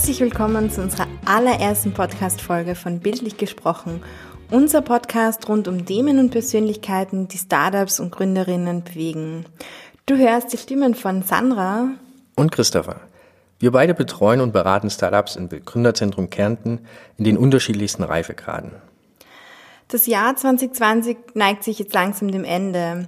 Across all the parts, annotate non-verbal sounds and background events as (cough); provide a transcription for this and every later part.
Herzlich willkommen zu unserer allerersten Podcast-Folge von Bildlich gesprochen. Unser Podcast rund um Themen und Persönlichkeiten, die Startups und Gründerinnen bewegen. Du hörst die Stimmen von Sandra und Christopher. Wir beide betreuen und beraten Startups im Gründerzentrum Kärnten in den unterschiedlichsten Reifegraden. Das Jahr 2020 neigt sich jetzt langsam dem Ende.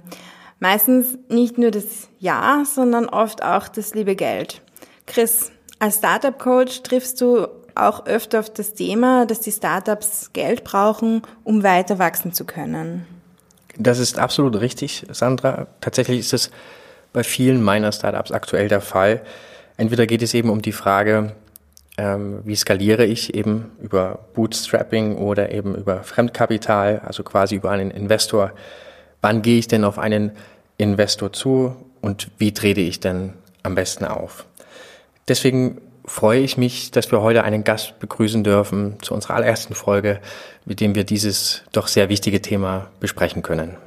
Meistens nicht nur das Jahr, sondern oft auch das liebe Geld. Chris, als Startup-Coach triffst du auch öfter auf das Thema, dass die Startups Geld brauchen, um weiter wachsen zu können. Das ist absolut richtig, Sandra. Tatsächlich ist es bei vielen meiner Startups aktuell der Fall. Entweder geht es eben um die Frage, ähm, wie skaliere ich eben über Bootstrapping oder eben über Fremdkapital, also quasi über einen Investor. Wann gehe ich denn auf einen Investor zu und wie trete ich denn am besten auf? Deswegen freue ich mich, dass wir heute einen Gast begrüßen dürfen zu unserer allerersten Folge, mit dem wir dieses doch sehr wichtige Thema besprechen können.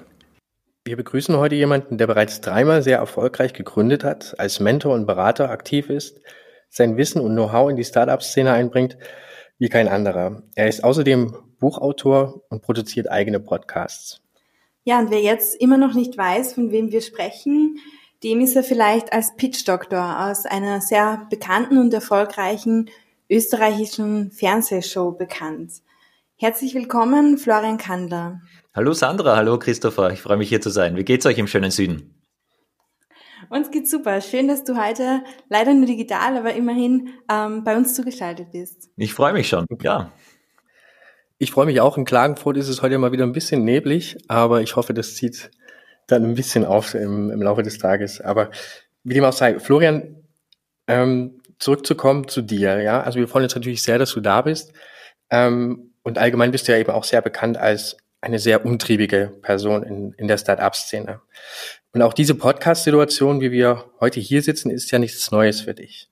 Wir begrüßen heute jemanden, der bereits dreimal sehr erfolgreich gegründet hat, als Mentor und Berater aktiv ist, sein Wissen und Know-how in die Startup-Szene einbringt, wie kein anderer. Er ist außerdem Buchautor und produziert eigene Podcasts. Ja, und wer jetzt immer noch nicht weiß, von wem wir sprechen, dem ist er vielleicht als Pitch-Doktor aus einer sehr bekannten und erfolgreichen österreichischen Fernsehshow bekannt. Herzlich willkommen, Florian Kandler. Hallo Sandra, hallo Christopher, ich freue mich hier zu sein. Wie geht's euch im schönen Süden? Uns geht's super. Schön, dass du heute leider nur digital, aber immerhin ähm, bei uns zugeschaltet bist. Ich freue mich schon, ja. Ich freue mich auch. In Klagenfurt ist es heute mal wieder ein bisschen neblig, aber ich hoffe, das zieht dann ein bisschen auf im, im Laufe des Tages. Aber wie dem auch sei, Florian, ähm, zurückzukommen zu dir, ja. Also wir freuen uns natürlich sehr, dass du da bist. Ähm, und allgemein bist du ja eben auch sehr bekannt als eine sehr umtriebige Person in, in der Start-up-Szene. Und auch diese Podcast-Situation, wie wir heute hier sitzen, ist ja nichts Neues für dich.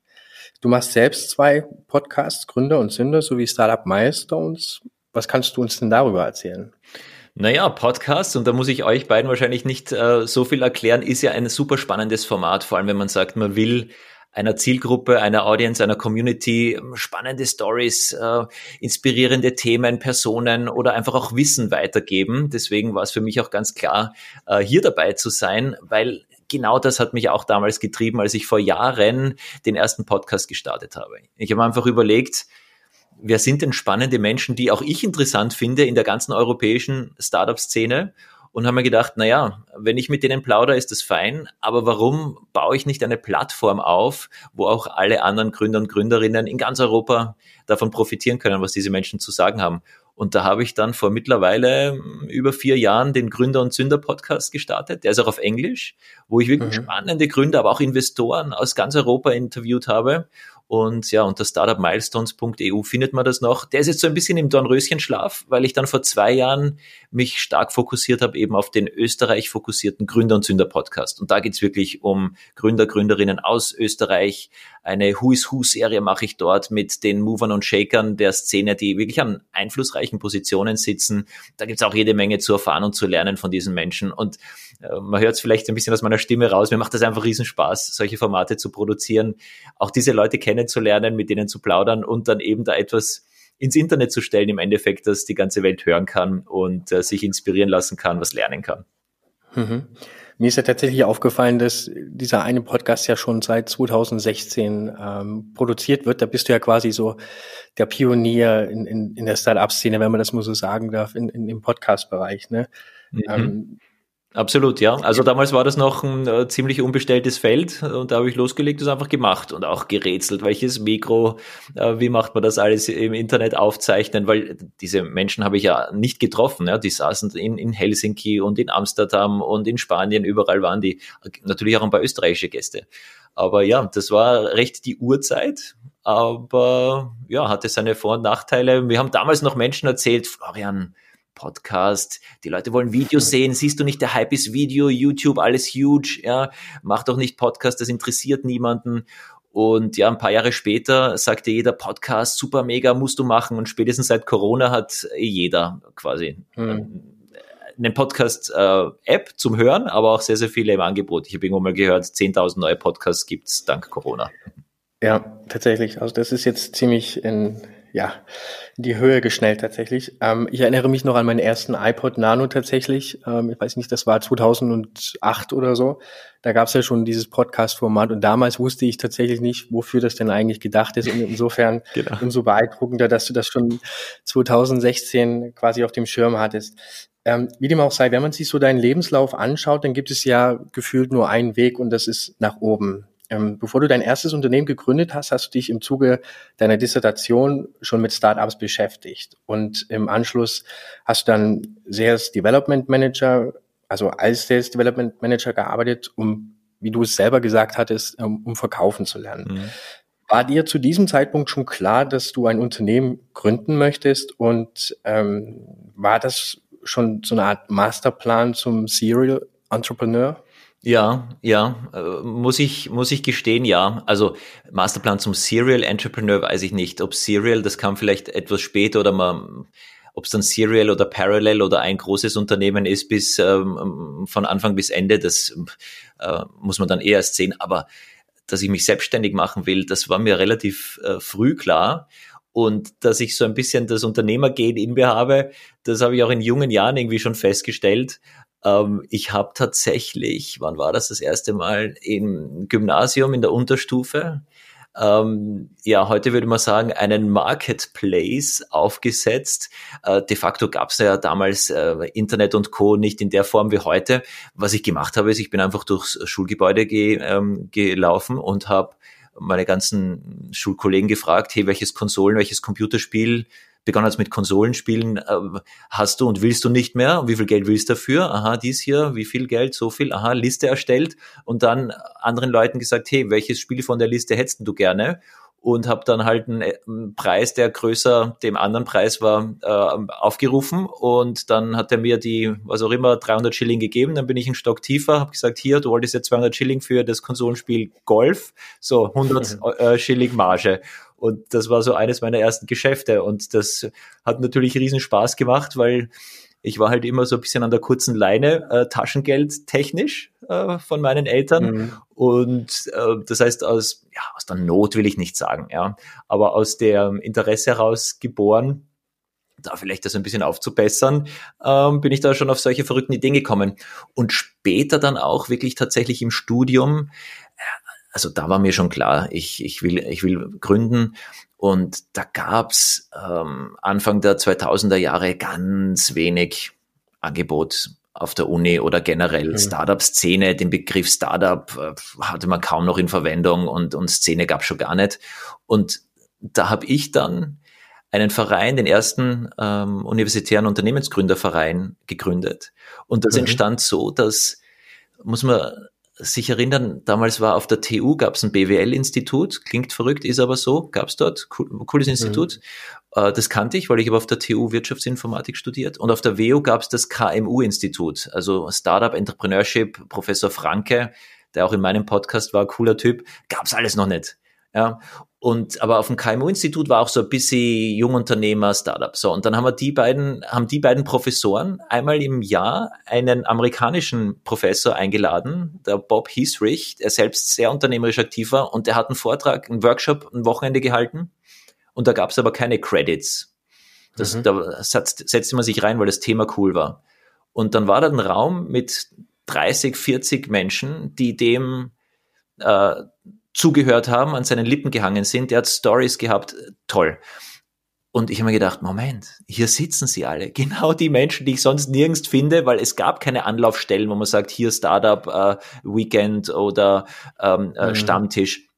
Du machst selbst zwei Podcasts, Gründer und Sünder, sowie Startup Milestones. Was kannst du uns denn darüber erzählen? Naja, Podcast, und da muss ich euch beiden wahrscheinlich nicht äh, so viel erklären, ist ja ein super spannendes Format, vor allem wenn man sagt, man will einer Zielgruppe, einer Audience, einer Community spannende Stories, äh, inspirierende Themen, Personen oder einfach auch Wissen weitergeben. Deswegen war es für mich auch ganz klar, äh, hier dabei zu sein, weil genau das hat mich auch damals getrieben, als ich vor Jahren den ersten Podcast gestartet habe. Ich habe einfach überlegt, wer sind denn spannende Menschen, die auch ich interessant finde in der ganzen europäischen Startup-Szene und haben mir gedacht, na ja, wenn ich mit denen plaudere, ist das fein, aber warum baue ich nicht eine Plattform auf, wo auch alle anderen Gründer und Gründerinnen in ganz Europa davon profitieren können, was diese Menschen zu sagen haben? Und da habe ich dann vor mittlerweile über vier Jahren den Gründer und Sünder Podcast gestartet. Der ist auch auf Englisch, wo ich wirklich mhm. spannende Gründer, aber auch Investoren aus ganz Europa interviewt habe. Und ja, unter startupmilestones.eu findet man das noch. Der ist jetzt so ein bisschen im Dornröschenschlaf, weil ich dann vor zwei Jahren mich stark fokussiert habe eben auf den Österreich fokussierten Gründer und Sünder Podcast. Und da geht's wirklich um Gründer, Gründerinnen aus Österreich. Eine Who is Who Serie mache ich dort mit den Movern und Shakern der Szene, die wirklich an einflussreichen Positionen sitzen. Da gibt's auch jede Menge zu erfahren und zu lernen von diesen Menschen. Und äh, man hört es vielleicht ein bisschen aus meiner Stimme raus. Mir macht das einfach Riesenspaß, solche Formate zu produzieren, auch diese Leute kennenzulernen, mit denen zu plaudern und dann eben da etwas ins Internet zu stellen, im Endeffekt, dass die ganze Welt hören kann und äh, sich inspirieren lassen kann, was lernen kann. Mhm. Mir ist ja tatsächlich aufgefallen, dass dieser eine Podcast ja schon seit 2016 ähm, produziert wird. Da bist du ja quasi so der Pionier in, in, in der Start-up-Szene, wenn man das mal so sagen darf, in, in, im Podcast-Bereich. Ne? Mhm. Ähm, Absolut, ja. Also damals war das noch ein äh, ziemlich unbestelltes Feld und da habe ich losgelegt, das einfach gemacht und auch gerätselt, welches Mikro, äh, wie macht man das alles im Internet aufzeichnen, weil diese Menschen habe ich ja nicht getroffen, ja. Die saßen in, in Helsinki und in Amsterdam und in Spanien, überall waren die, natürlich auch ein paar österreichische Gäste. Aber ja, das war recht die Uhrzeit, aber ja, hatte seine Vor- und Nachteile. Wir haben damals noch Menschen erzählt, Florian, Podcast. Die Leute wollen Videos sehen. Siehst du nicht, der Hype ist Video, YouTube, alles huge. Ja, mach doch nicht Podcast, das interessiert niemanden. Und ja, ein paar Jahre später sagte jeder Podcast, super mega, musst du machen. Und spätestens seit Corona hat jeder quasi hm. einen Podcast-App äh, zum Hören, aber auch sehr, sehr viele im Angebot. Ich habe irgendwo mal gehört, 10.000 neue Podcasts gibt's dank Corona. Ja, tatsächlich. Also das ist jetzt ziemlich in, ja, in die Höhe geschnellt tatsächlich. Ähm, ich erinnere mich noch an meinen ersten iPod Nano tatsächlich. Ähm, ich weiß nicht, das war 2008 oder so. Da gab es ja schon dieses Podcast-Format und damals wusste ich tatsächlich nicht, wofür das denn eigentlich gedacht ist. Und insofern (laughs) genau. umso beeindruckender, dass du das schon 2016 quasi auf dem Schirm hattest. Ähm, wie dem auch sei, wenn man sich so deinen Lebenslauf anschaut, dann gibt es ja gefühlt nur einen Weg und das ist nach oben. Ähm, bevor du dein erstes Unternehmen gegründet hast, hast du dich im Zuge deiner Dissertation schon mit Startups beschäftigt. Und im Anschluss hast du dann Sales Development Manager, also als Sales Development Manager gearbeitet, um, wie du es selber gesagt hattest, um, um verkaufen zu lernen. Mhm. War dir zu diesem Zeitpunkt schon klar, dass du ein Unternehmen gründen möchtest? Und ähm, war das schon so eine Art Masterplan zum Serial Entrepreneur? Ja, ja, äh, muss ich, muss ich gestehen, ja. Also Masterplan zum Serial Entrepreneur weiß ich nicht. Ob Serial, das kam vielleicht etwas später oder man, ob es dann Serial oder Parallel oder ein großes Unternehmen ist bis ähm, von Anfang bis Ende, das äh, muss man dann eher erst sehen. Aber dass ich mich selbstständig machen will, das war mir relativ äh, früh klar. Und dass ich so ein bisschen das Unternehmergehen in mir habe, das habe ich auch in jungen Jahren irgendwie schon festgestellt. Ähm, ich habe tatsächlich, wann war das das erste Mal, im Gymnasium in der Unterstufe, ähm, ja, heute würde man sagen, einen Marketplace aufgesetzt. Äh, de facto gab es ja damals äh, Internet und Co. nicht in der Form wie heute. Was ich gemacht habe, ist, ich bin einfach durchs Schulgebäude ge, ähm, gelaufen und habe meine ganzen Schulkollegen gefragt, hey, welches Konsolen, welches Computerspiel begonnen hast mit Konsolenspielen, äh, hast du und willst du nicht mehr? Und wie viel Geld willst du dafür? Aha, dies hier, wie viel Geld, so viel, aha, Liste erstellt. Und dann anderen Leuten gesagt, hey, welches Spiel von der Liste hättest du gerne? und habe dann halt einen, äh, einen, Preis, der größer dem anderen Preis war, äh, aufgerufen. Und dann hat er mir die, was auch immer, 300 Schilling gegeben, dann bin ich einen Stock tiefer, habe gesagt, hier, du wolltest jetzt 200 Schilling für das Konsolenspiel Golf, so 100 (laughs) äh, Schilling Marge und das war so eines meiner ersten Geschäfte und das hat natürlich riesen Spaß gemacht, weil ich war halt immer so ein bisschen an der kurzen Leine, äh, Taschengeld technisch äh, von meinen Eltern. Mhm. Und äh, das heißt, aus, ja, aus der Not will ich nicht sagen, ja, aber aus dem Interesse heraus geboren, da vielleicht das ein bisschen aufzubessern, ähm, bin ich da schon auf solche verrückten Ideen gekommen. Und später dann auch wirklich tatsächlich im Studium, also da war mir schon klar, ich, ich, will, ich will gründen und da gab's ähm, Anfang der 2000er Jahre ganz wenig Angebot auf der Uni oder generell mhm. Startup-Szene. Den Begriff Startup äh, hatte man kaum noch in Verwendung und, und Szene gab schon gar nicht. Und da habe ich dann einen Verein, den ersten ähm, universitären Unternehmensgründerverein gegründet. Und das mhm. entstand so, dass, muss man sich erinnern, damals war auf der TU, gab es ein BWL-Institut, klingt verrückt, ist aber so, gab es dort, cool, cooles Institut. Mhm. Das kannte ich, weil ich habe auf der TU Wirtschaftsinformatik studiert. Und auf der WU gab es das KMU-Institut, also Startup Entrepreneurship, Professor Franke, der auch in meinem Podcast war, cooler Typ, gab es alles noch nicht. Ja, und aber auf dem KMU-Institut war auch so ein bisschen Jungunternehmer, Startup. So, und dann haben wir die beiden, haben die beiden Professoren einmal im Jahr einen amerikanischen Professor eingeladen, der Bob Hiesrich, der selbst sehr unternehmerisch aktiv war, und der hat einen Vortrag, einen Workshop, ein Wochenende gehalten. Und da gab es aber keine Credits. Das, mhm. Da setzte man sich rein, weil das Thema cool war. Und dann war da ein Raum mit 30, 40 Menschen, die dem äh, zugehört haben, an seinen Lippen gehangen sind. Der hat Stories gehabt, toll. Und ich habe mir gedacht, Moment, hier sitzen sie alle. (laughs) Genau die Menschen, die ich sonst nirgends finde, weil es gab keine Anlaufstellen, wo man sagt, hier Startup äh, Weekend oder ähm, äh, mhm. Stammtisch.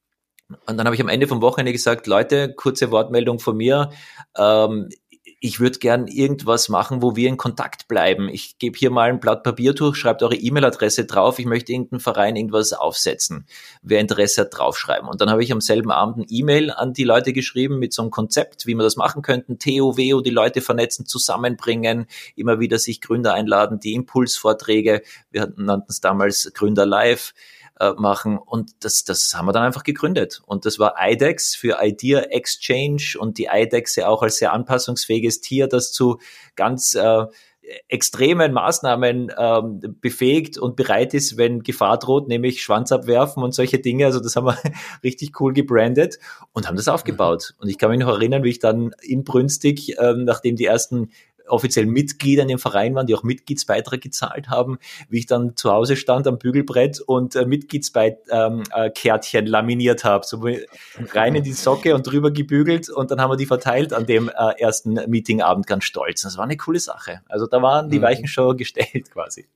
Und dann habe ich am Ende vom Wochenende gesagt, Leute, kurze Wortmeldung von mir. Ähm, ich würde gern irgendwas machen, wo wir in Kontakt bleiben. Ich gebe hier mal ein Blatt Papier durch, schreibt eure E-Mail-Adresse drauf, ich möchte irgendeinen Verein irgendwas aufsetzen. Wer Interesse hat, draufschreiben. Und dann habe ich am selben Abend ein E-Mail an die Leute geschrieben mit so einem Konzept, wie wir das machen könnten. TOW, die Leute vernetzen, zusammenbringen, immer wieder sich Gründer einladen, die Impulsvorträge, wir nannten es damals Gründer Live äh, machen. Und das, das haben wir dann einfach gegründet. Und das war IDEX für Idea Exchange und die IDEX ja auch als sehr anpassungsfähiges Tier, das zu ganz äh, extremen Maßnahmen ähm, befähigt und bereit ist, wenn Gefahr droht, nämlich Schwanz abwerfen und solche Dinge. Also das haben wir (laughs) richtig cool gebrandet und haben das aufgebaut. Und ich kann mich noch erinnern, wie ich dann inbrünstig, ähm, nachdem die ersten offiziell Mitglieder in dem Verein waren, die auch Mitgliedsbeitrag gezahlt haben, wie ich dann zu Hause stand am Bügelbrett und äh, Mitgliedskärtchen ähm, äh, laminiert habe, so rein in die Socke und drüber gebügelt und dann haben wir die verteilt an dem äh, ersten Meetingabend ganz stolz. Das war eine coole Sache. Also da waren die mhm. Weichen schon gestellt (laughs) quasi.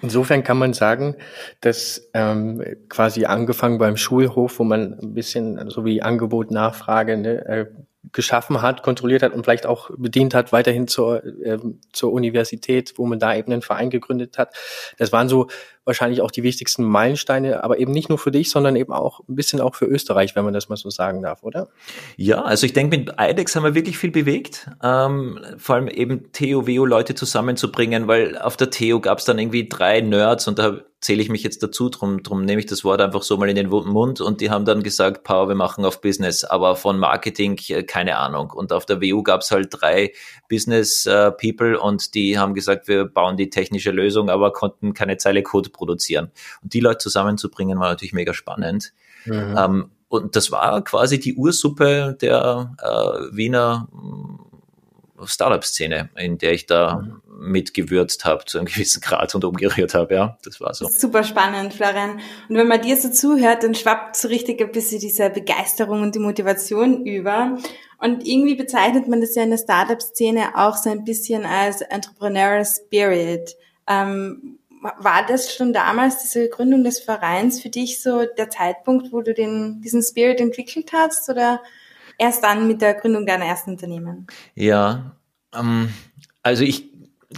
Insofern kann man sagen, dass ähm, quasi angefangen beim Schulhof, wo man ein bisschen so wie Angebot, Nachfrage, ne, äh, geschaffen hat, kontrolliert hat und vielleicht auch bedient hat, weiterhin zur, äh, zur Universität, wo man da eben einen Verein gegründet hat. Das waren so wahrscheinlich auch die wichtigsten Meilensteine, aber eben nicht nur für dich, sondern eben auch ein bisschen auch für Österreich, wenn man das mal so sagen darf, oder? Ja, also ich denke, mit IDEX haben wir wirklich viel bewegt, ähm, vor allem eben TO-WO-Leute zusammenzubringen, weil auf der TO gab es dann irgendwie drei Nerds und da zähle ich mich jetzt dazu, drum, drum nehme ich das Wort einfach so mal in den Mund und die haben dann gesagt, Power, wir machen auf Business, aber von Marketing äh, keine Ahnung. Und auf der WU gab es halt drei Business äh, People und die haben gesagt, wir bauen die technische Lösung, aber konnten keine Zeile Code produzieren. Und die Leute zusammenzubringen, war natürlich mega spannend. Mhm. Ähm, und das war quasi die Ursuppe der äh, Wiener Startup-Szene, in der ich da mhm. mitgewürzt habe zu einem (laughs) gewissen Grad und umgerührt habe. Ja, das war so. Super spannend, Florian. Und wenn man dir so zuhört, dann schwappt so richtig ein bisschen diese Begeisterung und die Motivation über. Und irgendwie bezeichnet man das ja in der Startup-Szene auch so ein bisschen als Entrepreneurial Spirit. Ähm, war das schon damals, diese Gründung des Vereins, für dich so der Zeitpunkt, wo du den, diesen Spirit entwickelt hast oder erst dann mit der Gründung deiner ersten Unternehmen? Ja, ähm, also ich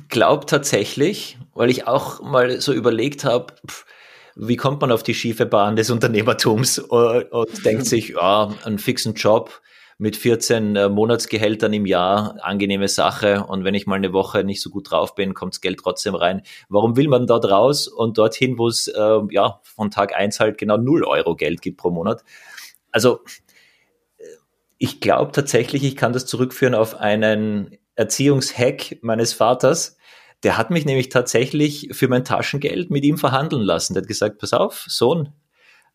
glaube tatsächlich, weil ich auch mal so überlegt habe, wie kommt man auf die schiefe Bahn des Unternehmertums und, und (laughs) denkt sich, ja, einen fixen Job, mit 14 äh, Monatsgehältern im Jahr, angenehme Sache. Und wenn ich mal eine Woche nicht so gut drauf bin, kommt das Geld trotzdem rein. Warum will man dort raus und dorthin, wo es äh, ja von Tag eins halt genau null Euro Geld gibt pro Monat? Also ich glaube tatsächlich, ich kann das zurückführen auf einen Erziehungshack meines Vaters. Der hat mich nämlich tatsächlich für mein Taschengeld mit ihm verhandeln lassen. Der hat gesagt, pass auf, Sohn,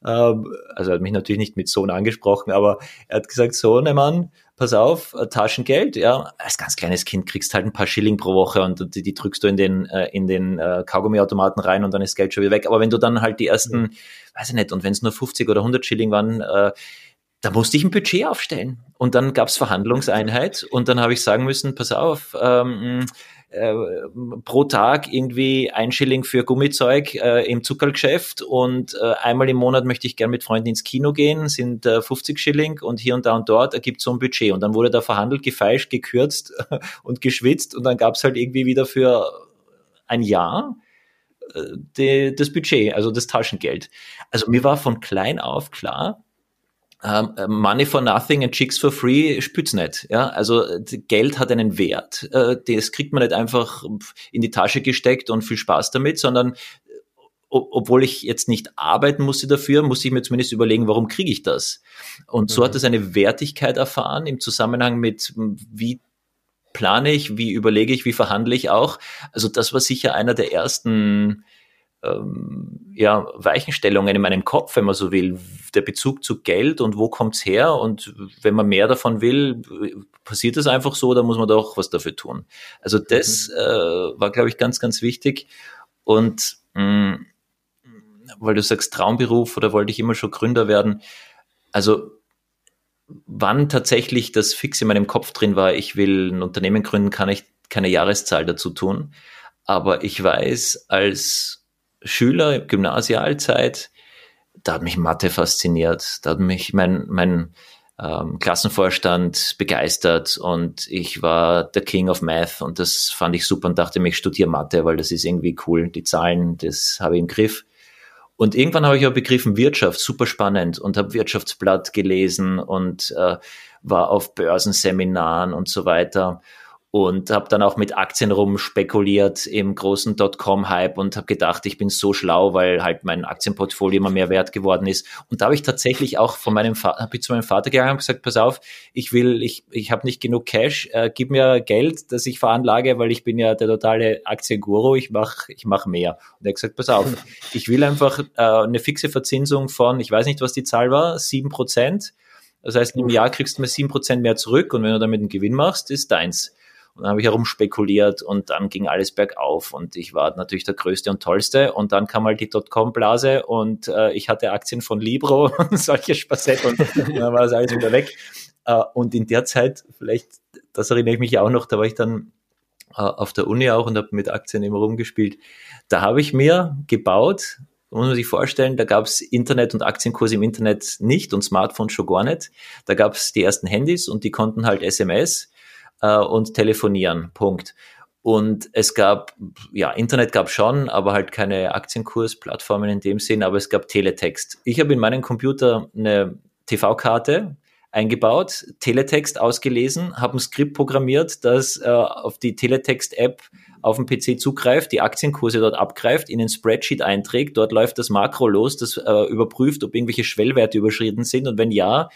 ähm, also er hat mich natürlich nicht mit Sohn angesprochen, aber er hat gesagt, Sohn, Mann, pass auf, äh, Taschengeld, ja, als ganz kleines Kind kriegst halt ein paar Schilling pro Woche und die, die drückst du in den, äh, in den äh, Kaugummiautomaten rein und dann ist Geld schon wieder weg. Aber wenn du dann halt die ersten, weiß ich nicht, und wenn es nur 50 oder 100 Schilling waren, äh, da musste ich ein Budget aufstellen. Und dann gab's Verhandlungseinheit und dann habe ich sagen müssen, pass auf, ähm, äh, pro Tag irgendwie ein Schilling für Gummizeug äh, im Zuckergeschäft und äh, einmal im Monat möchte ich gern mit Freunden ins Kino gehen, sind äh, 50 Schilling und hier und da und dort ergibt so ein Budget. Und dann wurde da verhandelt, gefeischt, gekürzt (laughs) und geschwitzt und dann gab's halt irgendwie wieder für ein Jahr äh, die, das Budget, also das Taschengeld. Also mir war von klein auf klar, ähm, äh, Money for nothing and chicks for free spürt's nicht. Ja, also Geld hat einen Wert. Äh, das kriegt man nicht einfach in die Tasche gesteckt und viel Spaß damit, sondern obwohl ich jetzt nicht arbeiten musste dafür, musste ich mir zumindest überlegen, warum kriege ich das? Und so mhm. hat es eine Wertigkeit erfahren im Zusammenhang mit, wie plane ich, wie überlege ich, wie verhandle ich auch. Also das war sicher einer der ersten ähm, ja, Weichenstellungen in meinem Kopf, wenn man so will. Der Bezug zu Geld und wo kommt's her und wenn man mehr davon will, passiert das einfach so oder muss man doch was dafür tun? Also das mhm. äh, war, glaube ich, ganz, ganz wichtig. Und mh, mm, weil du sagst Traumberuf oder wollte ich immer schon Gründer werden, also wann tatsächlich das fix in meinem Kopf drin war, ich will ein Unternehmen gründen, kann ich keine Jahreszahl dazu tun. Aber ich weiß, als Schüler, Gymnasialzeit, da hat mich Mathe fasziniert, da hat mich mein, mein ähm, Klassenvorstand begeistert und ich war der King of Math und das fand ich super und dachte mir, ich studiere Mathe, weil das ist irgendwie cool. Die Zahlen, das habe ich im Griff. Und irgendwann habe ich auch begriffen, Wirtschaft, super spannend und habe Wirtschaftsblatt gelesen und äh, war auf Börsenseminaren und so weiter. Und habe dann auch mit Aktien rum spekuliert im großen Dotcom-Hype und habe gedacht, ich bin so schlau, weil halt mein Aktienportfolio immer mehr wert geworden ist. Und da habe ich tatsächlich auch von meinem Vater, habe ich zu meinem Vater gegangen und gesagt, pass auf, ich will, ich, ich habe nicht genug Cash, äh, gib mir Geld, das ich veranlage, weil ich bin ja der totale Aktienguru, ich mach, ich mach mehr. Und er hat gesagt, pass auf, (laughs) ich will einfach äh, eine fixe Verzinsung von, ich weiß nicht, was die Zahl war, sieben Prozent. Das heißt, im Jahr kriegst du mir sieben Prozent mehr zurück und wenn du damit einen Gewinn machst, ist deins. Dann habe ich herumspekuliert und dann ging alles bergauf und ich war natürlich der Größte und Tollste und dann kam halt die Dotcom-Blase und äh, ich hatte Aktien von Libro (laughs) und solche Spacetten und dann war das alles wieder weg. Äh, und in der Zeit, vielleicht, das erinnere ich mich auch noch, da war ich dann äh, auf der Uni auch und habe mit Aktien immer rumgespielt. Da habe ich mir gebaut, muss man sich vorstellen, da gab es Internet und Aktienkurse im Internet nicht und Smartphones schon gar nicht. Da gab es die ersten Handys und die konnten halt SMS äh, und telefonieren. Punkt. Und es gab, ja, Internet gab schon, aber halt keine Aktienkursplattformen in dem Sinn, aber es gab Teletext. Ich habe in meinem Computer eine TV-Karte eingebaut, Teletext ausgelesen, habe ein Skript programmiert, das äh, auf die Teletext-App auf dem PC zugreift, die Aktienkurse dort abgreift, in den Spreadsheet einträgt, dort läuft das Makro los, das äh, überprüft, ob irgendwelche Schwellwerte überschritten sind und wenn ja,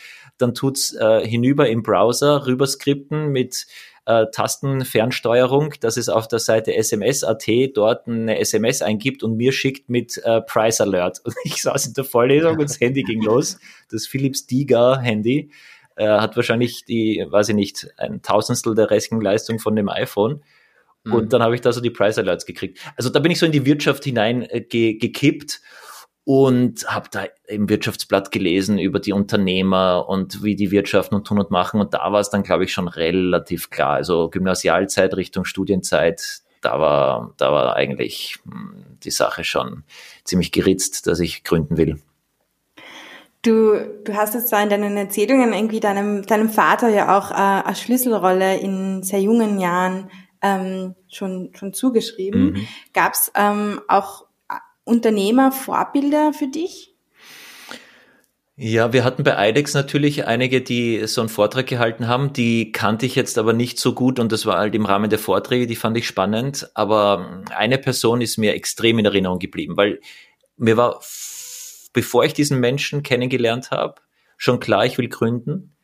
dann tut's äh, hinüber im Browser rüberskripten mit äh, Tastenfernsteuerung, dass es auf der Seite SMS.at dort eine SMS eingibt und mir schickt mit äh, Price Alert. Und ich saß in der Vorlesung und das Handy ging los, das Philips Diga Handy. Äh, hat wahrscheinlich die, weiß ich nicht, ein Tausendstel der Rechenleistung von dem iPhone. Und mhm. dann habe ich da so die Price Alerts gekriegt. Also da bin ich so in die Wirtschaft hinein äh, ge gekippt und habe da im Wirtschaftsblatt gelesen über die Unternehmer und wie die wirtschaften und tun und machen. Und da war es dann, glaube ich, schon relativ klar. Also Gymnasialzeit Richtung Studienzeit, da war, da war eigentlich hm, die Sache schon ziemlich geritzt, dass ich gründen will. Du, du hast es zwar in deinen Erzählungen irgendwie deinem, deinem Vater ja auch äh, eine Schlüsselrolle in sehr jungen Jahren ähm, schon, schon zugeschrieben. Mhm. Gab es ähm, auch Unternehmervorbilder für dich? Ja, wir hatten bei IDEX natürlich einige, die so einen Vortrag gehalten haben. Die kannte ich jetzt aber nicht so gut und das war halt im Rahmen der Vorträge, die fand ich spannend. Aber eine Person ist mir extrem in Erinnerung geblieben, weil mir war, bevor ich diesen Menschen kennengelernt habe, schon klar, ich will gründen.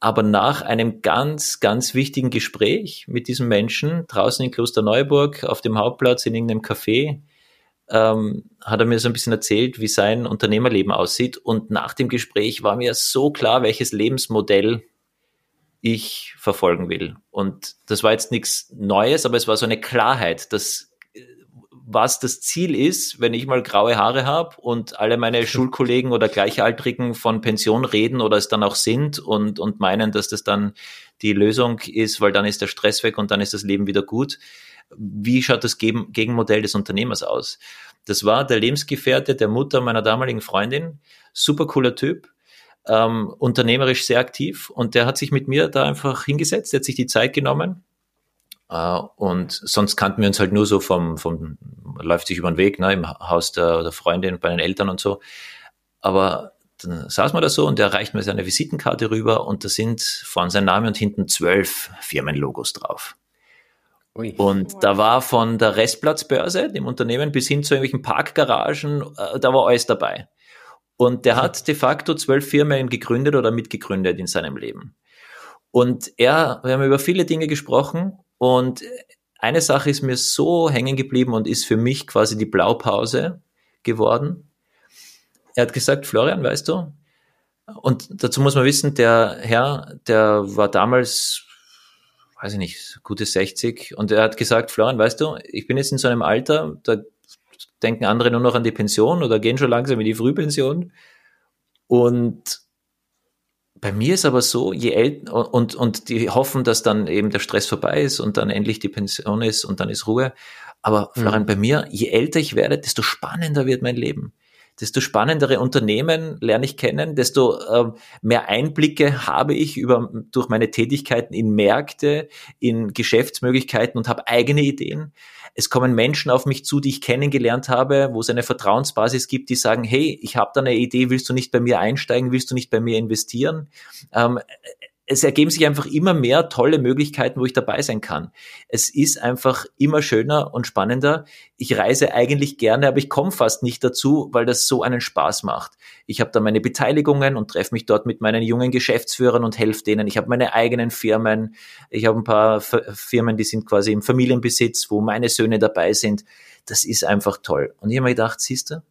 Aber nach einem ganz, ganz wichtigen Gespräch mit diesem Menschen draußen in Klosterneuburg auf dem Hauptplatz in irgendeinem Café, ähm, hat er mir so ein bisschen erzählt, wie sein Unternehmerleben aussieht. Und nach dem Gespräch war mir so klar, welches Lebensmodell ich verfolgen will. Und das war jetzt nichts Neues, aber es war so eine Klarheit, dass äh, was das Ziel ist, wenn ich mal graue Haare habe und alle meine (laughs) Schulkollegen oder Gleichaltrigen von Pension reden oder es dann auch sind und, und meinen, dass das dann die Lösung ist, weil dann ist der Stress weg und dann ist das Leben wieder gut wie schaut das Gegenmodell des Unternehmers aus? Das war der Lebensgefährte der Mutter meiner damaligen Freundin, super cooler Typ, ähm, unternehmerisch sehr aktiv und der hat sich mit mir da einfach hingesetzt, der hat sich die Zeit genommen äh, und sonst kannten wir uns halt nur so vom, vom läuft sich über den Weg, ne, im Haus der, der Freundin, bei den Eltern und so. Aber dann saß man da so und er reicht mir seine Visitenkarte rüber und da sind vorne sein Name und hinten zwölf Firmenlogos drauf. Ui. Und da war von der Restplatzbörse, dem Unternehmen, bis hin zu irgendwelchen Parkgaragen, äh, da war alles dabei. Und der hat de facto zwölf Firmen gegründet oder mitgegründet in seinem Leben. Und er, wir haben über viele Dinge gesprochen und eine Sache ist mir so hängen geblieben und ist für mich quasi die Blaupause geworden. Er hat gesagt, Florian, weißt du, und dazu muss man wissen, der Herr, der war damals weiß ich nicht, gute 60. Und er hat gesagt, Florian, weißt du, ich bin jetzt in so einem Alter, da denken andere nur noch an die Pension oder gehen schon langsam in die Frühpension. Und bei mir ist aber so, je älter, und, und die hoffen, dass dann eben der Stress vorbei ist und dann endlich die Pension ist und dann ist Ruhe. Aber Florian, mhm. bei mir, je älter ich werde, desto spannender wird mein Leben desto spannendere Unternehmen lerne ich kennen, desto äh, mehr Einblicke habe ich über, durch meine Tätigkeiten in Märkte, in Geschäftsmöglichkeiten und habe eigene Ideen. Es kommen Menschen auf mich zu, die ich kennengelernt habe, wo es eine Vertrauensbasis gibt, die sagen, hey, ich habe da eine Idee, willst du nicht bei mir einsteigen, willst du nicht bei mir investieren? Ähm, es ergeben sich einfach immer mehr tolle Möglichkeiten, wo ich dabei sein kann. Es ist einfach immer schöner und spannender. Ich reise eigentlich gerne, aber ich komme fast nicht dazu, weil das so einen Spaß macht. Ich habe da meine Beteiligungen und treffe mich dort mit meinen jungen Geschäftsführern und helfe denen. Ich habe meine eigenen Firmen. Ich habe ein paar Firmen, die sind quasi im Familienbesitz, wo meine Söhne dabei sind. Das ist einfach toll. Und ich habe mir gedacht, siehst du,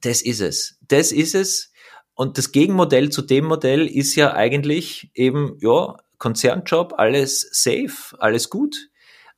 das ist es. Das ist es und das Gegenmodell zu dem Modell ist ja eigentlich eben, ja, Konzernjob, alles safe, alles gut.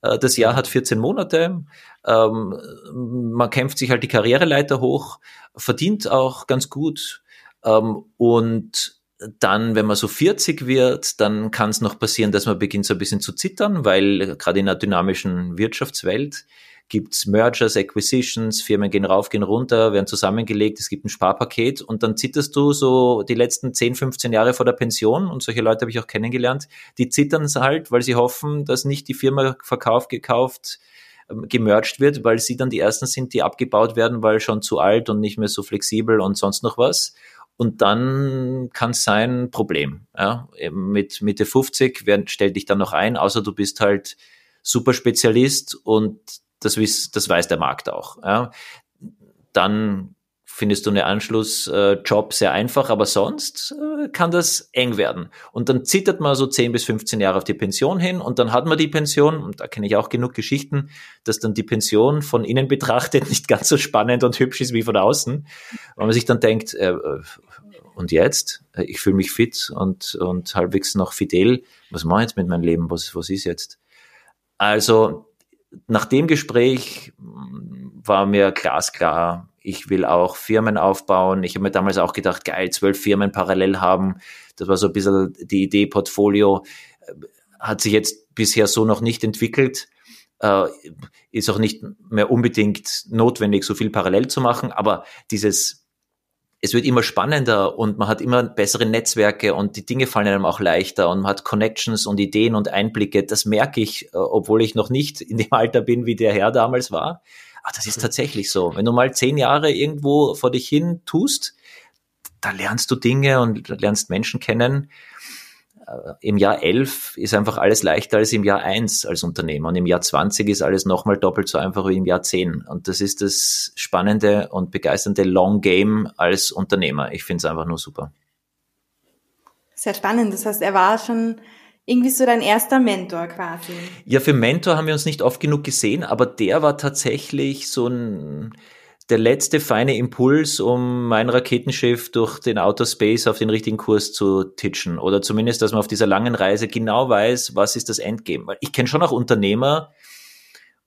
Äh, das Jahr hat 14 Monate. Ähm, man kämpft sich halt die Karriereleiter hoch, verdient auch ganz gut. Ähm, und dann, wenn man so 40 wird, dann kann es noch passieren, dass man beginnt so ein bisschen zu zittern, weil gerade in einer dynamischen Wirtschaftswelt gibt's Mergers, Acquisitions, Firmen gehen rauf, gehen runter, werden zusammengelegt, es gibt ein Sparpaket und dann zitterst du so die letzten 10, 15 Jahre vor der Pension und solche Leute habe ich auch kennengelernt, die zittern halt, weil sie hoffen, dass nicht die Firma verkauft, gekauft, ähm, gemerged wird, weil sie dann die ersten sind, die abgebaut werden, weil schon zu alt und nicht mehr so flexibel und sonst noch was. Und dann kann es sein, Problem. Ja? Mit Mitte 50 werden, stell dich dann noch ein, außer du bist halt super Spezialist und das, das weiß der Markt auch. Ja. Dann findest du einen Anschlussjob sehr einfach, aber sonst äh, kann das eng werden. Und dann zittert man so 10 bis 15 Jahre auf die Pension hin und dann hat man die Pension, und da kenne ich auch genug Geschichten, dass dann die Pension von innen betrachtet nicht ganz so spannend und hübsch ist wie von außen. Weil man sich dann denkt, äh, äh und jetzt? Ich fühle mich fit und, und halbwegs noch fidel. Was mache ich jetzt mit meinem Leben? Was, was ist jetzt? Also nach dem Gespräch mm, war mir glasklar, ich will auch Firmen aufbauen. Ich habe mir damals auch gedacht, geil, zwölf Firmen parallel haben. Das war so ein bisschen die Idee, Portfolio. Hat sich jetzt bisher so noch nicht entwickelt. Äh, ist auch nicht mehr unbedingt notwendig, so viel parallel zu machen. Aber dieses es wird immer spannender und man hat immer bessere Netzwerke und die Dinge fallen einem auch leichter und man hat Connections und Ideen und Einblicke. Das merke ich, äh, obwohl ich noch nicht in dem Alter bin, wie der Herr damals war. Aber das ist tatsächlich so. Wenn du mal zehn Jahre irgendwo vor dich hin tust, da lernst du Dinge und lernst Menschen kennen im Jahr 11 ist einfach alles leichter als im Jahr 1 als Unternehmer und im Jahr 20 ist alles nochmal doppelt so einfach wie im Jahr 10. Und das ist das spannende und begeisternde Long Game als Unternehmer. Ich finde es einfach nur super. Sehr spannend. Das heißt, er war schon irgendwie so dein erster Mentor quasi. Ja, für Mentor haben wir uns nicht oft genug gesehen, aber der war tatsächlich so ein der letzte feine Impuls, um mein Raketenschiff durch den Outer Space auf den richtigen Kurs zu titschen. Oder zumindest, dass man auf dieser langen Reise genau weiß, was ist das Endgame. Weil ich kenne schon auch Unternehmer,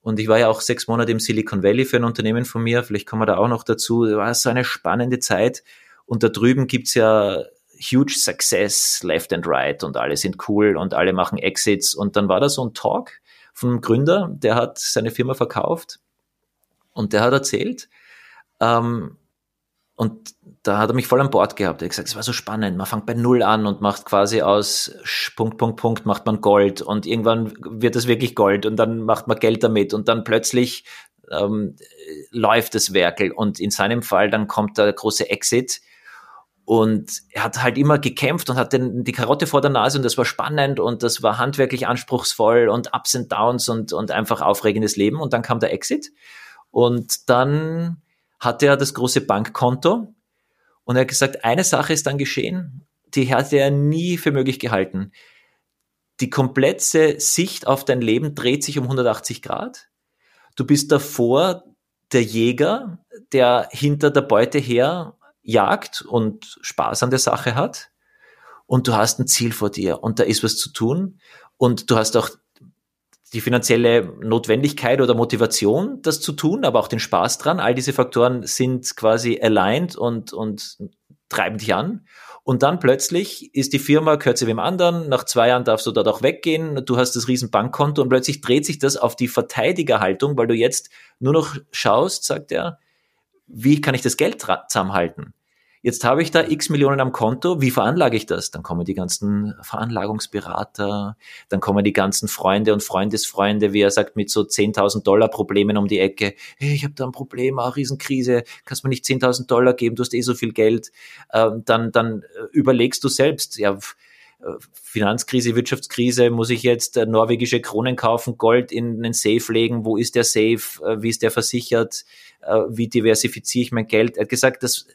und ich war ja auch sechs Monate im Silicon Valley für ein Unternehmen von mir, vielleicht kommen wir da auch noch dazu. Das war so eine spannende Zeit. Und da drüben gibt's ja huge Success, left and right und alle sind cool und alle machen Exits. Und dann war da so ein Talk einem Gründer, der hat seine Firma verkauft und der hat erzählt, ähm, und da hat er mich voll an Bord gehabt. Er hat gesagt, es war so spannend. Man fängt bei Null an und macht quasi aus Punkt, Punkt, Punkt, macht man Gold. Und irgendwann wird es wirklich Gold und dann macht man Geld damit. Und dann plötzlich ähm, läuft das Werkel. Und in seinem Fall, dann kommt der große Exit. Und er hat halt immer gekämpft und hat den, die Karotte vor der Nase und das war spannend und das war handwerklich anspruchsvoll und Ups and Downs und, und einfach aufregendes Leben. Und dann kam der Exit. Und dann hatte er das große Bankkonto und er hat gesagt, eine Sache ist dann geschehen, die hätte er nie für möglich gehalten. Die komplette Sicht auf dein Leben dreht sich um 180 Grad. Du bist davor der Jäger, der hinter der Beute her jagt und Spaß an der Sache hat. Und du hast ein Ziel vor dir und da ist was zu tun. Und du hast auch die finanzielle Notwendigkeit oder Motivation, das zu tun, aber auch den Spaß dran. All diese Faktoren sind quasi aligned und, und treiben dich an. Und dann plötzlich ist die Firma, gehört sie wem anderen, nach zwei Jahren darfst du dort auch weggehen, du hast das riesen Bankkonto und plötzlich dreht sich das auf die Verteidigerhaltung, weil du jetzt nur noch schaust, sagt er, wie kann ich das Geld zusammenhalten? Jetzt habe ich da x Millionen am Konto, wie veranlage ich das? Dann kommen die ganzen Veranlagungsberater, dann kommen die ganzen Freunde und Freundesfreunde, wie er sagt, mit so 10.000 Dollar Problemen um die Ecke. Hey, ich habe da ein Problem, eine Riesenkrise, kannst mir nicht 10.000 Dollar geben, du hast eh so viel Geld. Ähm, dann, dann äh, überlegst du selbst, ja, Finanzkrise, Wirtschaftskrise, muss ich jetzt äh, norwegische Kronen kaufen, Gold in einen Safe legen, wo ist der Safe, äh, wie ist der versichert, äh, wie diversifiziere ich mein Geld. Er hat gesagt, das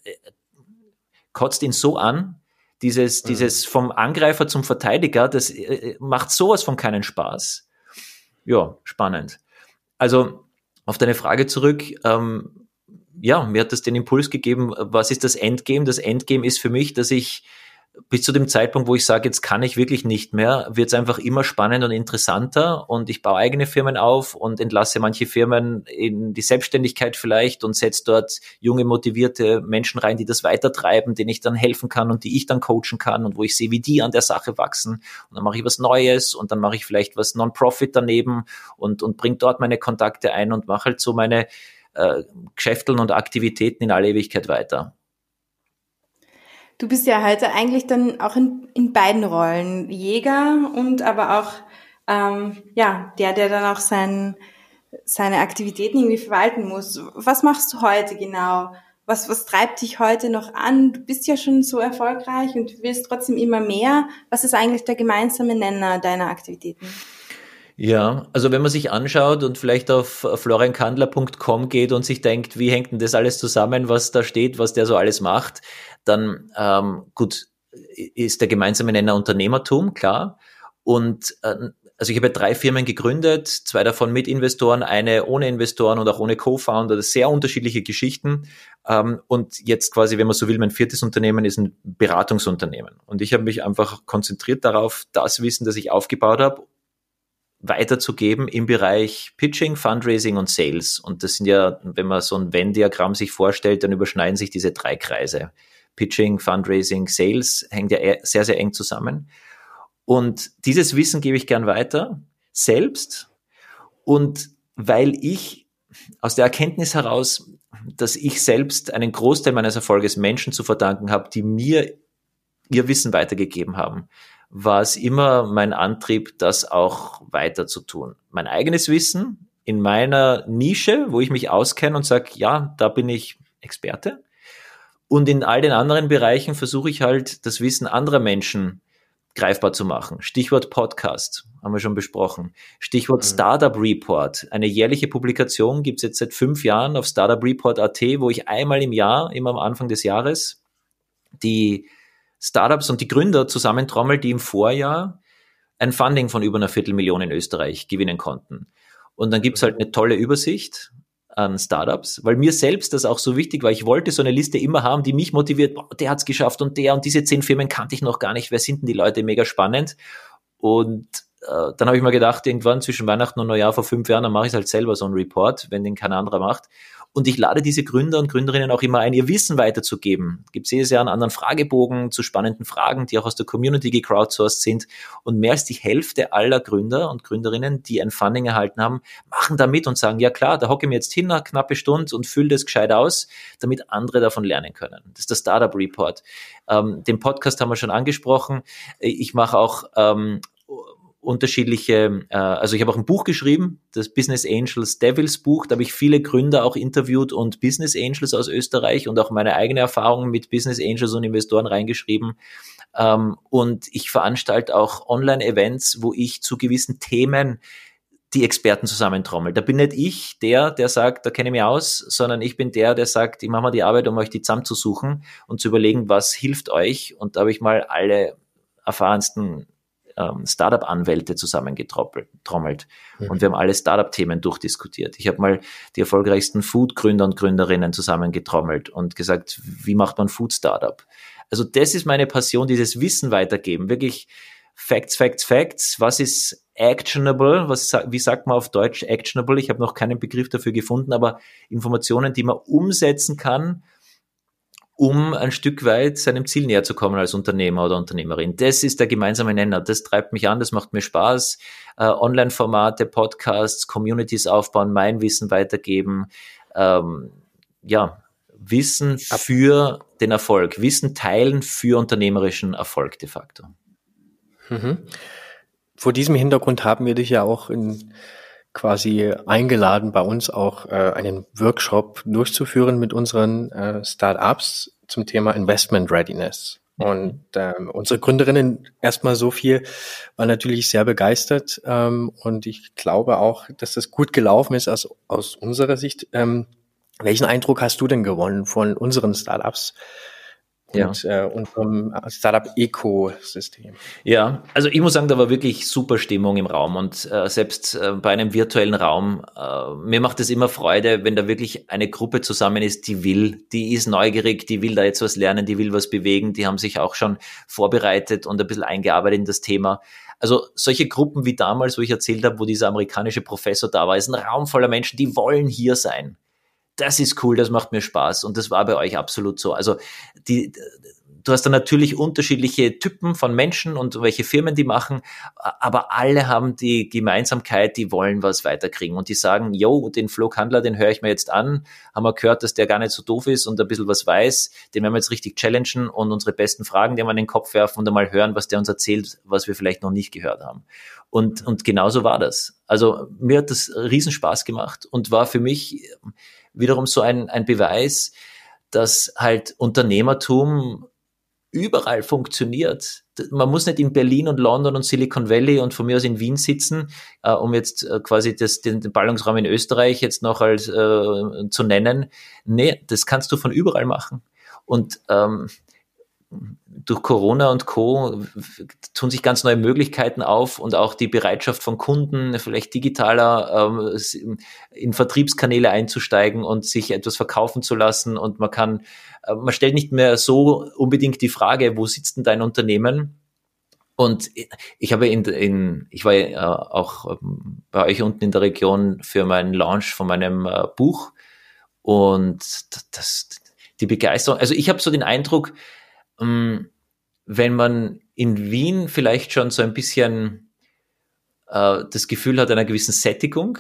kotzt ihn so an, dieses, mhm. dieses vom Angreifer zum Verteidiger, das macht sowas von keinen Spaß. Ja, spannend. Also auf deine Frage zurück, ähm, ja, mir hat das den Impuls gegeben, was ist das Endgame? Das Endgame ist für mich, dass ich bis zu dem Zeitpunkt, wo ich sage, jetzt kann ich wirklich nicht mehr, wird es einfach immer spannend und interessanter und ich baue eigene Firmen auf und entlasse manche Firmen in die Selbstständigkeit vielleicht und setze dort junge, motivierte Menschen rein, die das weitertreiben, denen ich dann helfen kann und die ich dann coachen kann und wo ich sehe, wie die an der Sache wachsen und dann mache ich was Neues und dann mache ich vielleicht was Non-Profit daneben und, und bringe dort meine Kontakte ein und mache halt so meine äh, Geschäfteln und Aktivitäten in alle Ewigkeit weiter. Du bist ja heute eigentlich dann auch in, in beiden Rollen, Jäger und aber auch ähm, ja der, der dann auch sein, seine Aktivitäten irgendwie verwalten muss. Was machst du heute genau? Was, was treibt dich heute noch an? Du bist ja schon so erfolgreich und willst trotzdem immer mehr. Was ist eigentlich der gemeinsame Nenner deiner Aktivitäten? Ja, also wenn man sich anschaut und vielleicht auf floriankandler.com geht und sich denkt, wie hängt denn das alles zusammen, was da steht, was der so alles macht, dann ähm, gut, ist der gemeinsame Nenner Unternehmertum, klar. Und äh, also ich habe drei Firmen gegründet, zwei davon mit Investoren, eine ohne Investoren und auch ohne Co-Founder, sehr unterschiedliche Geschichten. Ähm, und jetzt quasi, wenn man so will, mein viertes Unternehmen ist ein Beratungsunternehmen. Und ich habe mich einfach konzentriert darauf, das Wissen, das ich aufgebaut habe, weiterzugeben im Bereich Pitching, Fundraising und Sales. Und das sind ja, wenn man so ein Venn-Diagramm sich vorstellt, dann überschneiden sich diese drei Kreise. Pitching, Fundraising, Sales hängt ja sehr, sehr eng zusammen. Und dieses Wissen gebe ich gern weiter, selbst. Und weil ich aus der Erkenntnis heraus, dass ich selbst einen Großteil meines Erfolges Menschen zu verdanken habe, die mir ihr Wissen weitergegeben haben, war es immer mein Antrieb, das auch weiter zu tun. Mein eigenes Wissen in meiner Nische, wo ich mich auskenne und sage, ja, da bin ich Experte. Und in all den anderen Bereichen versuche ich halt, das Wissen anderer Menschen greifbar zu machen. Stichwort Podcast, haben wir schon besprochen. Stichwort mhm. Startup Report. Eine jährliche Publikation gibt es jetzt seit fünf Jahren auf startupreport.at, wo ich einmal im Jahr, immer am Anfang des Jahres, die Startups und die Gründer zusammentrommel, die im Vorjahr ein Funding von über einer Viertelmillion in Österreich gewinnen konnten. Und dann gibt's halt eine tolle Übersicht an Startups, weil mir selbst das auch so wichtig war. Ich wollte so eine Liste immer haben, die mich motiviert, boah, der hat's geschafft und der und diese zehn Firmen kannte ich noch gar nicht. Wer sind denn die Leute? Mega spannend. Und äh, dann habe ich mir gedacht, irgendwann zwischen Weihnachten und Neujahr vor fünf Jahren, dann mache ich halt selber so einen Report, wenn den kein anderer macht. Und ich lade diese Gründer und Gründerinnen auch immer ein, ihr Wissen weiterzugeben. Gibt es jedes Jahr einen anderen Fragebogen zu spannenden Fragen, die auch aus der Community gecrowdsourced sind. Und mehr als die Hälfte aller Gründer und Gründerinnen, die ein Funding erhalten haben, machen da mit und sagen, ja klar, da hocke ich mir jetzt hin, eine knappe Stunde und fülle das gescheit aus, damit andere davon lernen können. Das ist der Startup Report. Ähm, den Podcast haben wir schon angesprochen. Ich mache auch ähm, unterschiedliche, äh, also ich habe auch ein Buch geschrieben, das Business Angels Devils Buch, da habe ich viele Gründer auch interviewt und Business Angels aus Österreich und auch meine eigene Erfahrung mit Business Angels und Investoren reingeschrieben. Ähm, und ich veranstalte auch Online-Events, wo ich zu gewissen Themen die Experten zusammentrommel. Da bin nicht ich der, der sagt, da kenne ich mich aus, sondern ich bin der, der sagt, ich mache mal die Arbeit, um euch die zusammenzusuchen und zu überlegen, was hilft euch. Und da habe ich mal alle erfahrensten ähm, Startup-Anwälte zusammengetrommelt. Mhm. Und wir haben alle Startup-Themen durchdiskutiert. Ich habe mal die erfolgreichsten Food-Gründer und Gründerinnen zusammengetrommelt und gesagt, wie macht man Food-Startup? Also das ist meine Passion, dieses Wissen weitergeben. Wirklich Facts, Facts, Facts. Was ist actionable? Was, wie sagt man auf Deutsch actionable? Ich habe noch keinen Begriff dafür gefunden, aber Informationen, die man umsetzen kann, um ein Stück weit seinem Ziel näher zu kommen als Unternehmer oder Unternehmerin. Das ist der gemeinsame Nenner. Das treibt mich an, das macht mir Spaß. Äh, Online-Formate, Podcasts, Communities aufbauen, mein Wissen weitergeben. Ähm, ja, Wissen für den Erfolg, Wissen teilen für unternehmerischen Erfolg de facto. Mhm. Vor diesem Hintergrund haben wir dich ja auch in quasi eingeladen, bei uns auch äh, einen Workshop durchzuführen mit unseren äh, Startups zum Thema Investment Readiness. Und ähm, unsere Gründerinnen erstmal so viel waren natürlich sehr begeistert ähm, und ich glaube auch, dass das gut gelaufen ist aus, aus unserer Sicht. Ähm, welchen Eindruck hast du denn gewonnen von unseren Startups? Und ja. äh, unserem Startup-Ecosystem. Ja, also ich muss sagen, da war wirklich super Stimmung im Raum und äh, selbst äh, bei einem virtuellen Raum, äh, mir macht es immer Freude, wenn da wirklich eine Gruppe zusammen ist, die will, die ist neugierig, die will da jetzt was lernen, die will was bewegen, die haben sich auch schon vorbereitet und ein bisschen eingearbeitet in das Thema. Also solche Gruppen wie damals, wo ich erzählt habe, wo dieser amerikanische Professor da war, ist ein Raum voller Menschen, die wollen hier sein das ist cool, das macht mir Spaß. Und das war bei euch absolut so. Also die, du hast da natürlich unterschiedliche Typen von Menschen und welche Firmen die machen, aber alle haben die Gemeinsamkeit, die wollen was weiterkriegen und die sagen, yo, den Flughandler, den höre ich mir jetzt an, haben wir gehört, dass der gar nicht so doof ist und ein bisschen was weiß, den werden wir jetzt richtig challengen und unsere besten Fragen, die wir in den Kopf werfen und einmal hören, was der uns erzählt, was wir vielleicht noch nicht gehört haben. Und, und genauso war das. Also mir hat das Riesenspaß gemacht und war für mich wiederum so ein, ein Beweis, dass halt Unternehmertum überall funktioniert. Man muss nicht in Berlin und London und Silicon Valley und von mir aus in Wien sitzen, äh, um jetzt äh, quasi das, den, den Ballungsraum in Österreich jetzt noch als äh, zu nennen. Nee, das kannst du von überall machen. Und ähm, durch Corona und Co. tun sich ganz neue Möglichkeiten auf und auch die Bereitschaft von Kunden, vielleicht digitaler ähm, in Vertriebskanäle einzusteigen und sich etwas verkaufen zu lassen. Und man kann, äh, man stellt nicht mehr so unbedingt die Frage, wo sitzt denn dein Unternehmen? Und ich habe in, in ich war ja auch ähm, bei euch unten in der Region für meinen Launch von meinem äh, Buch und das, die Begeisterung, also ich habe so den Eindruck, wenn man in Wien vielleicht schon so ein bisschen äh, das Gefühl hat einer gewissen Sättigung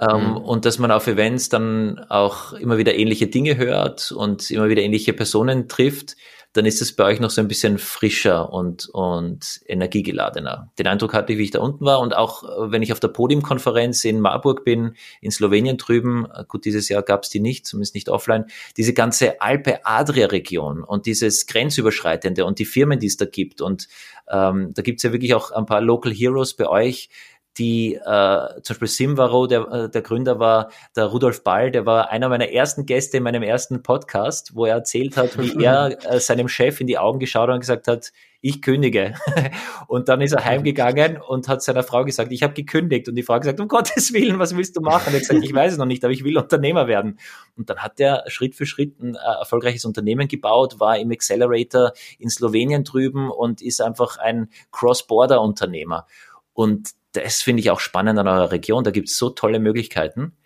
ähm, mhm. und dass man auf Events dann auch immer wieder ähnliche Dinge hört und immer wieder ähnliche Personen trifft, dann ist es bei euch noch so ein bisschen frischer und, und energiegeladener. Den Eindruck hatte ich, wie ich da unten war. Und auch äh, wenn ich auf der Podiumkonferenz in Marburg bin, in Slowenien drüben, äh, gut, dieses Jahr gab es die nicht, zumindest nicht offline, diese ganze Alpe-Adria-Region und dieses Grenzüberschreitende und die Firmen, die es da gibt. Und ähm, da gibt es ja wirklich auch ein paar Local Heroes bei euch, die äh, zum Beispiel Simvaro, der, äh, der Gründer war der Rudolf Ball, der war einer meiner ersten Gäste in meinem ersten Podcast, wo er erzählt hat, wie (laughs) er äh, seinem Chef in die Augen geschaut hat und gesagt hat, ich kündige. (laughs) Und dann ist er heimgegangen und hat seiner Frau gesagt, ich habe gekündigt. Und die Frau gesagt, um Gottes Willen, was willst du machen? Und er hat gesagt, ich weiß es noch nicht, aber ich will Unternehmer werden. Und dann hat er Schritt für Schritt ein äh, erfolgreiches Unternehmen gebaut, war im Accelerator in Slowenien drüben und ist einfach ein Cross-Border-Unternehmer. Und das finde ich auch spannend an eurer Region. Da gibt es so tolle Möglichkeiten.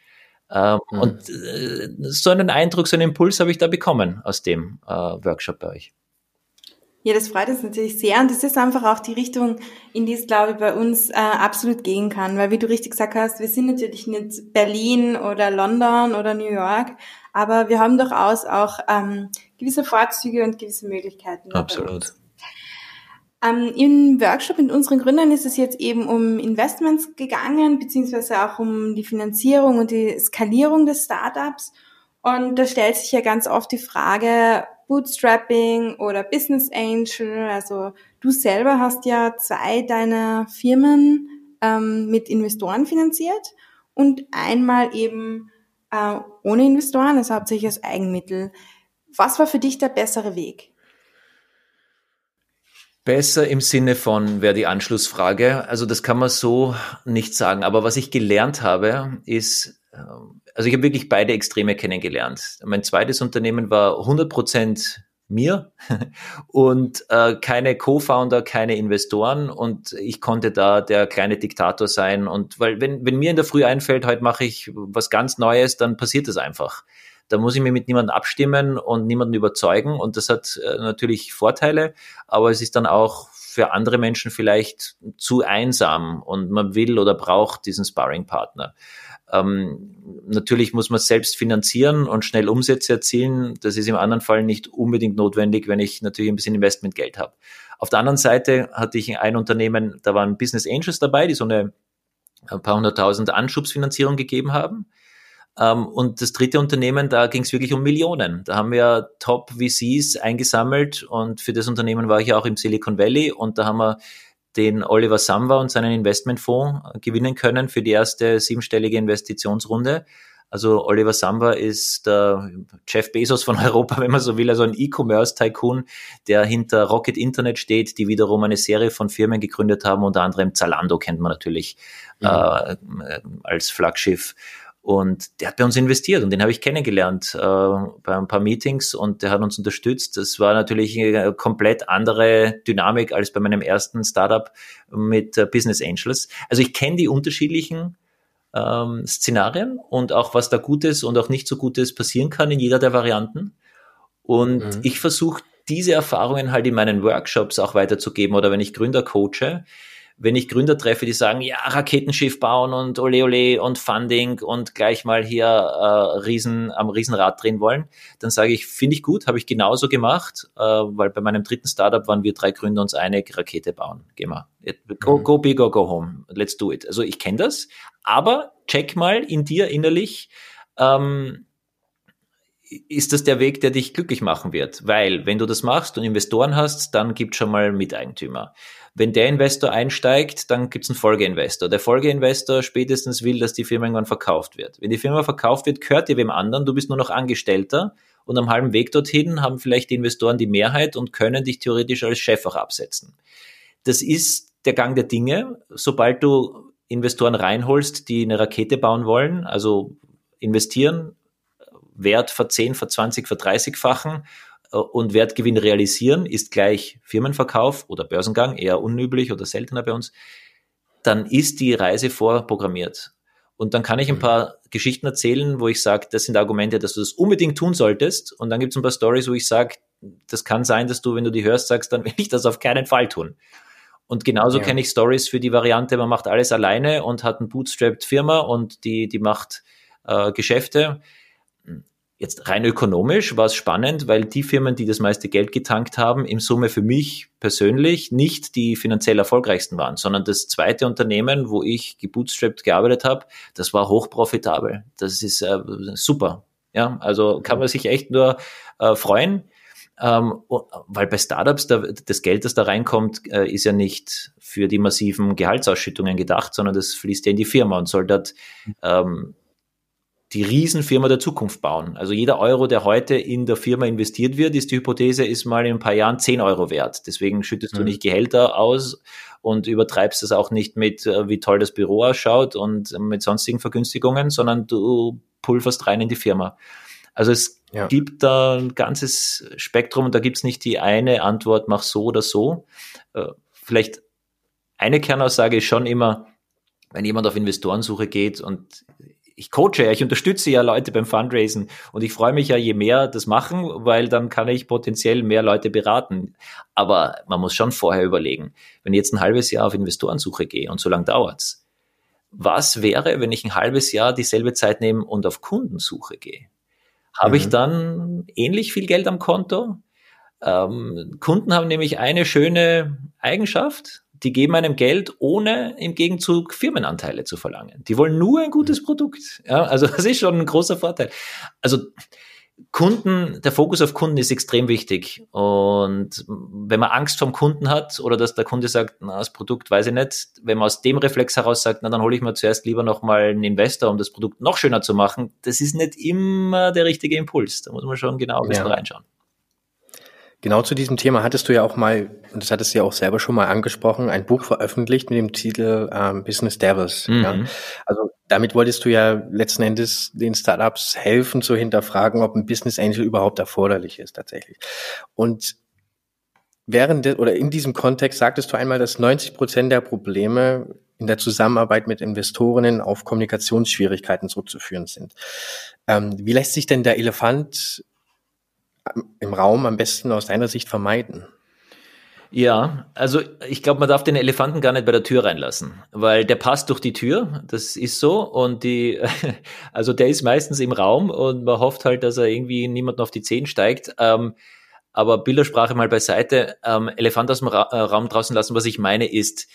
Äh, mhm. Und äh, so einen Eindruck, so einen Impuls habe ich da bekommen aus dem äh, Workshop bei euch. Ja, das freut uns natürlich sehr und das ist einfach auch die Richtung, in die es, glaube ich, bei uns äh, absolut gehen kann, weil wie du richtig gesagt hast, wir sind natürlich nicht Berlin oder London oder New York, aber wir haben durchaus auch ähm, gewisse Vorzüge und gewisse Möglichkeiten. Absolut. Ähm, Im Workshop mit unseren Gründern ist es jetzt eben um Investments gegangen, beziehungsweise auch um die Finanzierung und die Skalierung des Startups. Und da stellt sich ja ganz oft die Frage, Bootstrapping oder Business Angel. Also du selber hast ja zwei deiner Firmen ähm, mit Investoren finanziert und einmal eben äh, ohne Investoren, also hauptsächlich als Eigenmittel. Was war für dich der bessere Weg? Besser im Sinne von, wäre die Anschlussfrage. Also das kann man so nicht sagen. Aber was ich gelernt habe, ist, ähm, also ich habe wirklich beide Extreme kennengelernt. Mein zweites Unternehmen war 100 Prozent mir (laughs) und äh, keine Co-Founder, keine Investoren und ich konnte da der kleine Diktator sein und weil wenn, wenn mir in der Früh einfällt, heute mache ich was ganz Neues, dann passiert es einfach. Da muss ich mich mit niemandem abstimmen und niemanden überzeugen. Und das hat äh, natürlich Vorteile, aber es ist dann auch für andere Menschen vielleicht zu einsam und man will oder braucht diesen Sparring-Partner. Ähm, natürlich muss man selbst finanzieren und schnell Umsätze erzielen. Das ist im anderen Fall nicht unbedingt notwendig, wenn ich natürlich ein bisschen Investmentgeld habe. Auf der anderen Seite hatte ich ein Unternehmen, da waren Business Angels dabei, die so eine ein paar hunderttausend Anschubsfinanzierung gegeben haben. Ähm, und das dritte Unternehmen, da ging es wirklich um Millionen. Da haben wir Top-VCs eingesammelt und für das Unternehmen war ich auch im Silicon Valley und da haben wir den Oliver Samba und seinen Investmentfonds gewinnen können für die erste siebenstellige Investitionsrunde. Also Oliver Samba ist der Jeff Bezos von (laughs) Europa, wenn man so will, also ein E-Commerce-Tycoon, der hinter Rocket Internet steht, die wiederum eine Serie von Firmen gegründet haben, unter anderem Zalando kennt man natürlich mhm. äh, als Flaggschiff. Und der hat bei uns investiert und den habe ich kennengelernt äh, bei ein paar Meetings und der hat uns unterstützt. Das war natürlich eine komplett andere Dynamik als bei meinem ersten Startup mit äh, Business Angels. Also ich kenne die unterschiedlichen ähm, Szenarien und auch was da Gutes und auch nicht so Gutes passieren kann in jeder der Varianten. Und mhm. ich versuche diese Erfahrungen halt in meinen Workshops auch weiterzugeben oder wenn ich Gründer coache, wenn ich Gründer treffe, die sagen, ja, Raketenschiff bauen und ole ole und Funding und gleich mal hier äh, Riesen, am Riesenrad drehen wollen, dann sage ich, finde ich gut, habe ich genauso gemacht, äh, weil bei meinem dritten Startup waren wir drei Gründer uns eine Rakete bauen. Geh mal. Go, mhm. go big or go home. Let's do it. Also ich kenne das, aber check mal in dir innerlich, ähm, ist das der Weg, der dich glücklich machen wird? Weil, wenn du das machst und Investoren hast, dann gibt schon mal Miteigentümer. Wenn der Investor einsteigt, dann gibt es einen Folgeinvestor. Der Folgeinvestor spätestens will, dass die Firma irgendwann verkauft wird. Wenn die Firma verkauft wird, gehört dir wem anderen, du bist nur noch Angestellter und am halben Weg dorthin haben vielleicht die Investoren die Mehrheit und können dich theoretisch als Chef auch absetzen. Das ist der Gang der Dinge. Sobald du Investoren reinholst, die eine Rakete bauen wollen, also investieren, Wert ver 10, ver 20, ver 30-fachen äh, und Wertgewinn realisieren ist gleich Firmenverkauf oder Börsengang, eher unüblich oder seltener bei uns, dann ist die Reise vorprogrammiert. Und dann kann ich ein mhm. paar Geschichten erzählen, wo ich sage, das sind Argumente, dass du das unbedingt tun solltest. Und dann gibt es ein paar Stories, wo ich sage, das kann sein, dass du, wenn du die hörst, sagst, dann will ich das auf keinen Fall tun. Und genauso ja. kenne ich Stories für die Variante, man macht alles alleine und hat eine bootstrapped Firma und die, die macht äh, Geschäfte. Jetzt rein ökonomisch war es spannend, weil die Firmen, die das meiste Geld getankt haben, im Summe für mich persönlich nicht die finanziell erfolgreichsten waren, sondern das zweite Unternehmen, wo ich gebootstrapped gearbeitet habe, das war hochprofitabel. Das ist äh, super. Ja, also kann man sich echt nur äh, freuen, ähm, weil bei Startups da, das Geld, das da reinkommt, äh, ist ja nicht für die massiven Gehaltsausschüttungen gedacht, sondern das fließt ja in die Firma und soll dort ähm, die Riesenfirma der Zukunft bauen. Also jeder Euro, der heute in der Firma investiert wird, ist die Hypothese, ist mal in ein paar Jahren 10 Euro wert. Deswegen schüttest mhm. du nicht Gehälter aus und übertreibst es auch nicht mit, äh, wie toll das Büro ausschaut und mit sonstigen Vergünstigungen, sondern du pulverst rein in die Firma. Also es ja. gibt da ein ganzes Spektrum und da gibt's nicht die eine Antwort, mach so oder so. Äh, vielleicht eine Kernaussage ist schon immer, wenn jemand auf Investorensuche geht und ich coache ja, ich unterstütze ja Leute beim Fundraisen und ich freue mich ja, je mehr das machen, weil dann kann ich potenziell mehr Leute beraten. Aber man muss schon vorher überlegen, wenn ich jetzt ein halbes Jahr auf Investorensuche gehe und so lange dauert's, was wäre, wenn ich ein halbes Jahr dieselbe Zeit nehme und auf Kundensuche gehe? Habe mhm. ich dann ähnlich viel Geld am Konto? Ähm, Kunden haben nämlich eine schöne Eigenschaft, die geben einem Geld, ohne im Gegenzug Firmenanteile zu verlangen. Die wollen nur ein gutes mhm. Produkt. Ja, also (laughs) das ist schon ein großer Vorteil. Also Kunden, der Fokus auf Kunden ist extrem wichtig. Und wenn man Angst vom Kunden hat oder dass der Kunde sagt, na, das Produkt weiß ich nicht, wenn man aus dem Reflex heraus sagt, na, dann hole ich mir zuerst lieber nochmal einen Investor, um das Produkt noch schöner zu machen, das ist nicht immer der richtige Impuls. Da muss man schon genau ein bisschen ja. reinschauen. Genau zu diesem Thema hattest du ja auch mal, und das hattest du ja auch selber schon mal angesprochen, ein Buch veröffentlicht mit dem Titel ähm, Business Devils. Mhm. Ja. Also damit wolltest du ja letzten Endes den Startups helfen zu hinterfragen, ob ein Business Angel überhaupt erforderlich ist tatsächlich. Und während de, oder in diesem Kontext sagtest du einmal, dass 90 Prozent der Probleme in der Zusammenarbeit mit Investorinnen auf Kommunikationsschwierigkeiten zurückzuführen sind. Ähm, wie lässt sich denn der Elefant im Raum am besten aus deiner Sicht vermeiden? Ja, also ich glaube, man darf den Elefanten gar nicht bei der Tür reinlassen, weil der passt durch die Tür, das ist so und die, (laughs) also der ist meistens im Raum und man hofft halt, dass er irgendwie niemanden auf die Zehen steigt. Ähm, aber Bildersprache mal beiseite, ähm, Elefant aus dem Ra äh, Raum draußen lassen. Was ich meine ist,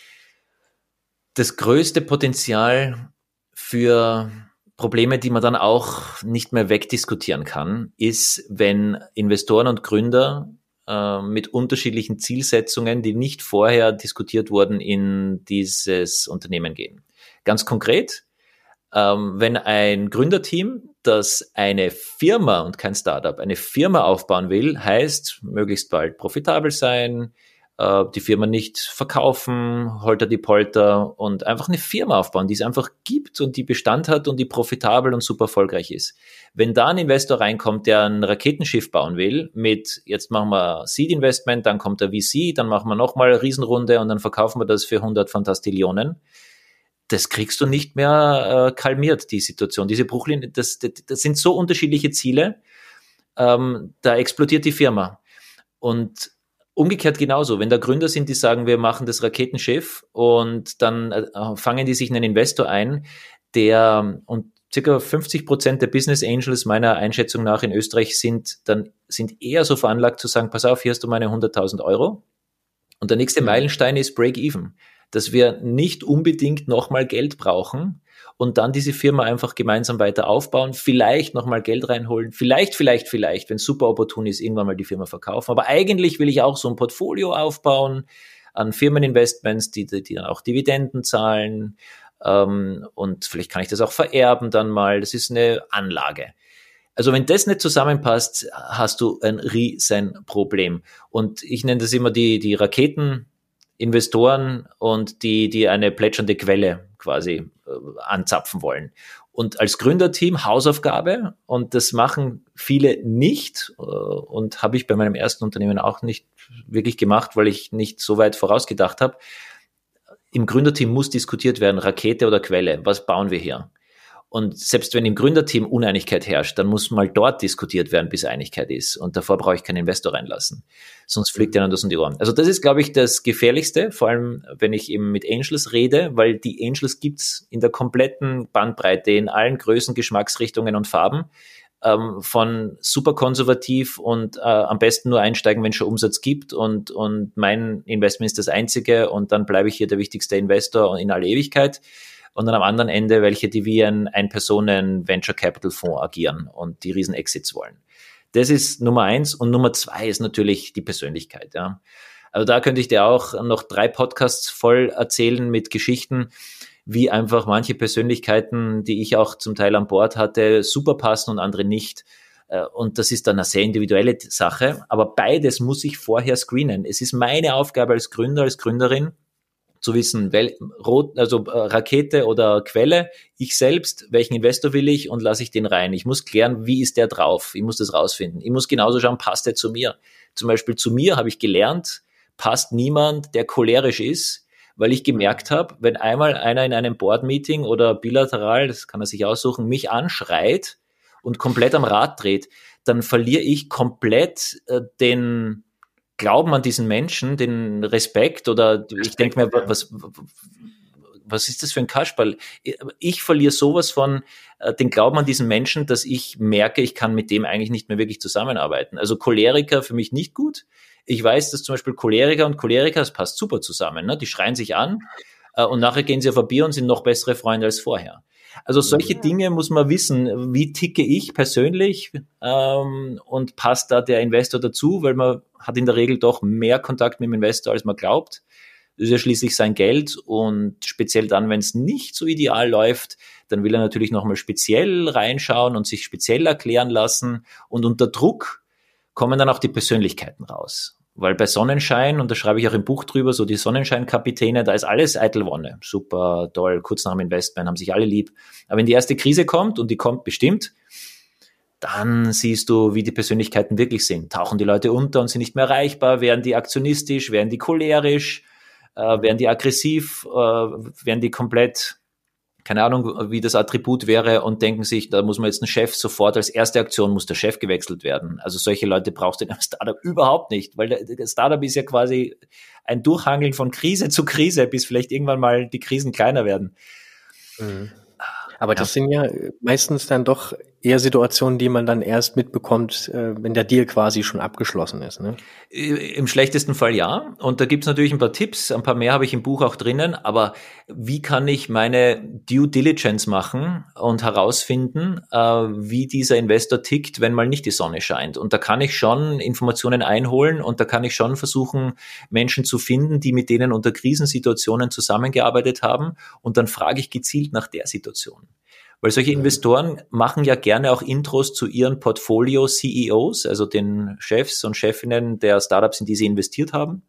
das größte Potenzial für Probleme, die man dann auch nicht mehr wegdiskutieren kann, ist, wenn Investoren und Gründer äh, mit unterschiedlichen Zielsetzungen, die nicht vorher diskutiert wurden, in dieses Unternehmen gehen. Ganz konkret, ähm, wenn ein Gründerteam, das eine Firma und kein Startup, eine Firma aufbauen will, heißt möglichst bald profitabel sein, äh, die Firma nicht verkaufen, holter die Polter und einfach eine Firma aufbauen, die es einfach gibt und die Bestand hat und die profitabel und super erfolgreich ist. Wenn da ein Investor reinkommt, der ein Raketenschiff bauen will, mit jetzt machen wir Seed Investment, dann kommt der VC, dann machen wir nochmal eine Riesenrunde und dann verkaufen wir das für 100 Fantastillionen, das kriegst du nicht mehr äh, kalmiert, die Situation. Diese Bruchlinie, das, das, das sind so unterschiedliche Ziele, ähm, da explodiert die Firma. Und Umgekehrt genauso, wenn da Gründer sind, die sagen, wir machen das Raketenschiff und dann äh, fangen die sich einen Investor ein, der und circa 50 Prozent der Business Angels meiner Einschätzung nach in Österreich sind dann sind eher so veranlagt zu sagen, pass auf, hier hast du meine 100.000 Euro und der nächste mhm. Meilenstein ist Break Even, dass wir nicht unbedingt nochmal Geld brauchen, und dann diese Firma einfach gemeinsam weiter aufbauen, vielleicht nochmal Geld reinholen, vielleicht, vielleicht, vielleicht, wenn es super opportun ist, irgendwann mal die Firma verkaufen. Aber eigentlich will ich auch so ein Portfolio aufbauen an Firmeninvestments, die, die dann auch Dividenden zahlen. Ähm, und vielleicht kann ich das auch vererben dann mal. Das ist eine Anlage. Also wenn das nicht zusammenpasst, hast du ein riesen Problem. Und ich nenne das immer die, die Raketeninvestoren und die, die eine plätschernde Quelle quasi äh, anzapfen wollen. Und als Gründerteam Hausaufgabe, und das machen viele nicht, äh, und habe ich bei meinem ersten Unternehmen auch nicht wirklich gemacht, weil ich nicht so weit vorausgedacht habe. Im Gründerteam muss diskutiert werden, Rakete oder Quelle, was bauen wir hier? Und selbst wenn im Gründerteam Uneinigkeit herrscht, dann muss mal dort diskutiert werden, bis Einigkeit ist. Und davor brauche ich keinen Investor reinlassen. Sonst fliegt ihnen das um die Ohren. Also das ist, glaube ich, das Gefährlichste, vor allem wenn ich eben mit Angels rede, weil die Angels gibt's in der kompletten Bandbreite, in allen Größen, Geschmacksrichtungen und Farben. Ähm, von super konservativ und äh, am besten nur einsteigen, wenn es schon Umsatz gibt und, und mein Investment ist das einzige und dann bleibe ich hier der wichtigste Investor in alle Ewigkeit und dann am anderen Ende welche, die wie ein Ein-Personen-Venture Capital Fonds agieren und die riesen Exits wollen. Das ist Nummer eins. Und Nummer zwei ist natürlich die Persönlichkeit, ja. Also da könnte ich dir auch noch drei Podcasts voll erzählen mit Geschichten, wie einfach manche Persönlichkeiten, die ich auch zum Teil an Bord hatte, super passen und andere nicht. Äh, und das ist dann eine sehr individuelle Sache. Aber beides muss ich vorher screenen. Es ist meine Aufgabe als Gründer, als Gründerin, zu wissen, wel, Rot, also äh, Rakete oder Quelle, ich selbst, welchen Investor will ich und lasse ich den rein. Ich muss klären, wie ist der drauf? Ich muss das rausfinden. Ich muss genauso schauen, passt der zu mir? Zum Beispiel zu mir habe ich gelernt, passt niemand, der cholerisch ist, weil ich gemerkt habe, wenn einmal einer in einem Board-Meeting oder bilateral, das kann er sich aussuchen, mich anschreit und komplett am Rad dreht, dann verliere ich komplett äh, den, Glauben an diesen Menschen, den Respekt oder ich denke mir, was, was ist das für ein Kasperl? Ich verliere sowas von äh, den Glauben an diesen Menschen, dass ich merke, ich kann mit dem eigentlich nicht mehr wirklich zusammenarbeiten. Also Choleriker für mich nicht gut. Ich weiß, dass zum Beispiel Choleriker und Choleriker, das passt super zusammen. Ne? Die schreien sich an äh, und nachher gehen sie auf ein Bier und sind noch bessere Freunde als vorher. Also solche Dinge muss man wissen. Wie ticke ich persönlich ähm, und passt da der Investor dazu, weil man hat in der Regel doch mehr Kontakt mit dem Investor, als man glaubt. Das ist ja schließlich sein Geld und speziell dann, wenn es nicht so ideal läuft, dann will er natürlich nochmal speziell reinschauen und sich speziell erklären lassen. Und unter Druck kommen dann auch die Persönlichkeiten raus. Weil bei Sonnenschein, und da schreibe ich auch im Buch drüber, so die Sonnenscheinkapitäne, da ist alles eitel Wonne. Super, toll, kurz nach dem Investment haben sich alle lieb. Aber wenn die erste Krise kommt, und die kommt bestimmt, dann siehst du, wie die Persönlichkeiten wirklich sind. Tauchen die Leute unter und sind nicht mehr erreichbar? Werden die aktionistisch? Werden die cholerisch? Äh, werden die aggressiv? Äh, werden die komplett keine Ahnung, wie das Attribut wäre und denken sich, da muss man jetzt einen Chef sofort als erste Aktion muss der Chef gewechselt werden. Also solche Leute brauchst du in einem Startup überhaupt nicht, weil der Startup ist ja quasi ein Durchhangeln von Krise (laughs) zu Krise, bis vielleicht irgendwann mal die Krisen kleiner werden. Mhm. Aber das sind ja meistens dann doch eher Situationen, die man dann erst mitbekommt, äh, wenn der Deal quasi schon abgeschlossen ist. Ne? Im schlechtesten Fall ja. Und da gibt's natürlich ein paar Tipps, ein paar mehr habe ich im Buch auch drinnen. Aber wie kann ich meine Due Diligence machen und herausfinden, äh, wie dieser Investor tickt, wenn mal nicht die Sonne scheint? Und da kann ich schon Informationen einholen und da kann ich schon versuchen, Menschen zu finden, die mit denen unter Krisensituationen zusammengearbeitet haben. Und dann frage ich gezielt nach der Situation. Weil solche Investoren machen ja gerne auch Intros zu ihren Portfolio-CEOs, also den Chefs und Chefinnen der Startups, in die sie investiert haben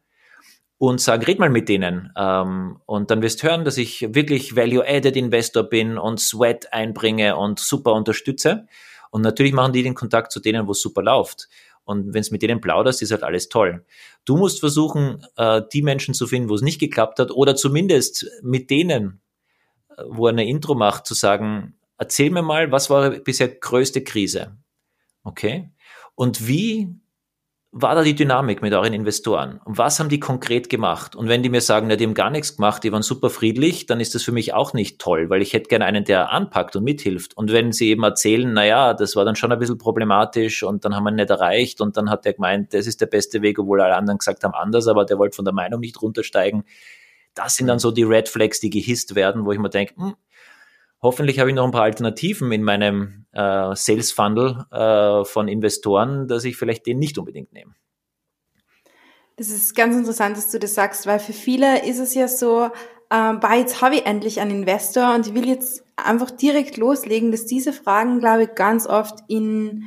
und sagen, red mal mit denen. Ähm, und dann wirst du hören, dass ich wirklich Value-Added Investor bin und Sweat einbringe und super unterstütze. Und natürlich machen die den Kontakt zu denen, wo es super läuft. Und wenn es mit denen plauderst, ist halt alles toll. Du musst versuchen, äh, die Menschen zu finden, wo es nicht geklappt hat, oder zumindest mit denen, wo er eine Intro macht, zu sagen, erzähl mir mal, was war bisher größte Krise? Okay? Und wie war da die Dynamik mit euren Investoren? Und was haben die konkret gemacht? Und wenn die mir sagen, ja, die haben gar nichts gemacht, die waren super friedlich, dann ist das für mich auch nicht toll, weil ich hätte gerne einen, der anpackt und mithilft. Und wenn sie eben erzählen, na ja, das war dann schon ein bisschen problematisch und dann haben wir ihn nicht erreicht und dann hat der gemeint, das ist der beste Weg, obwohl alle anderen gesagt haben anders, aber der wollte von der Meinung nicht runtersteigen. Das sind dann so die Red Flags, die gehisst werden, wo ich mir denke, hm, Hoffentlich habe ich noch ein paar Alternativen in meinem äh, Sales Funnel äh, von Investoren, dass ich vielleicht den nicht unbedingt nehme. Das ist ganz interessant, dass du das sagst, weil für viele ist es ja so, äh, bah, jetzt habe ich endlich einen Investor und ich will jetzt einfach direkt loslegen, dass diese Fragen, glaube ich, ganz oft in,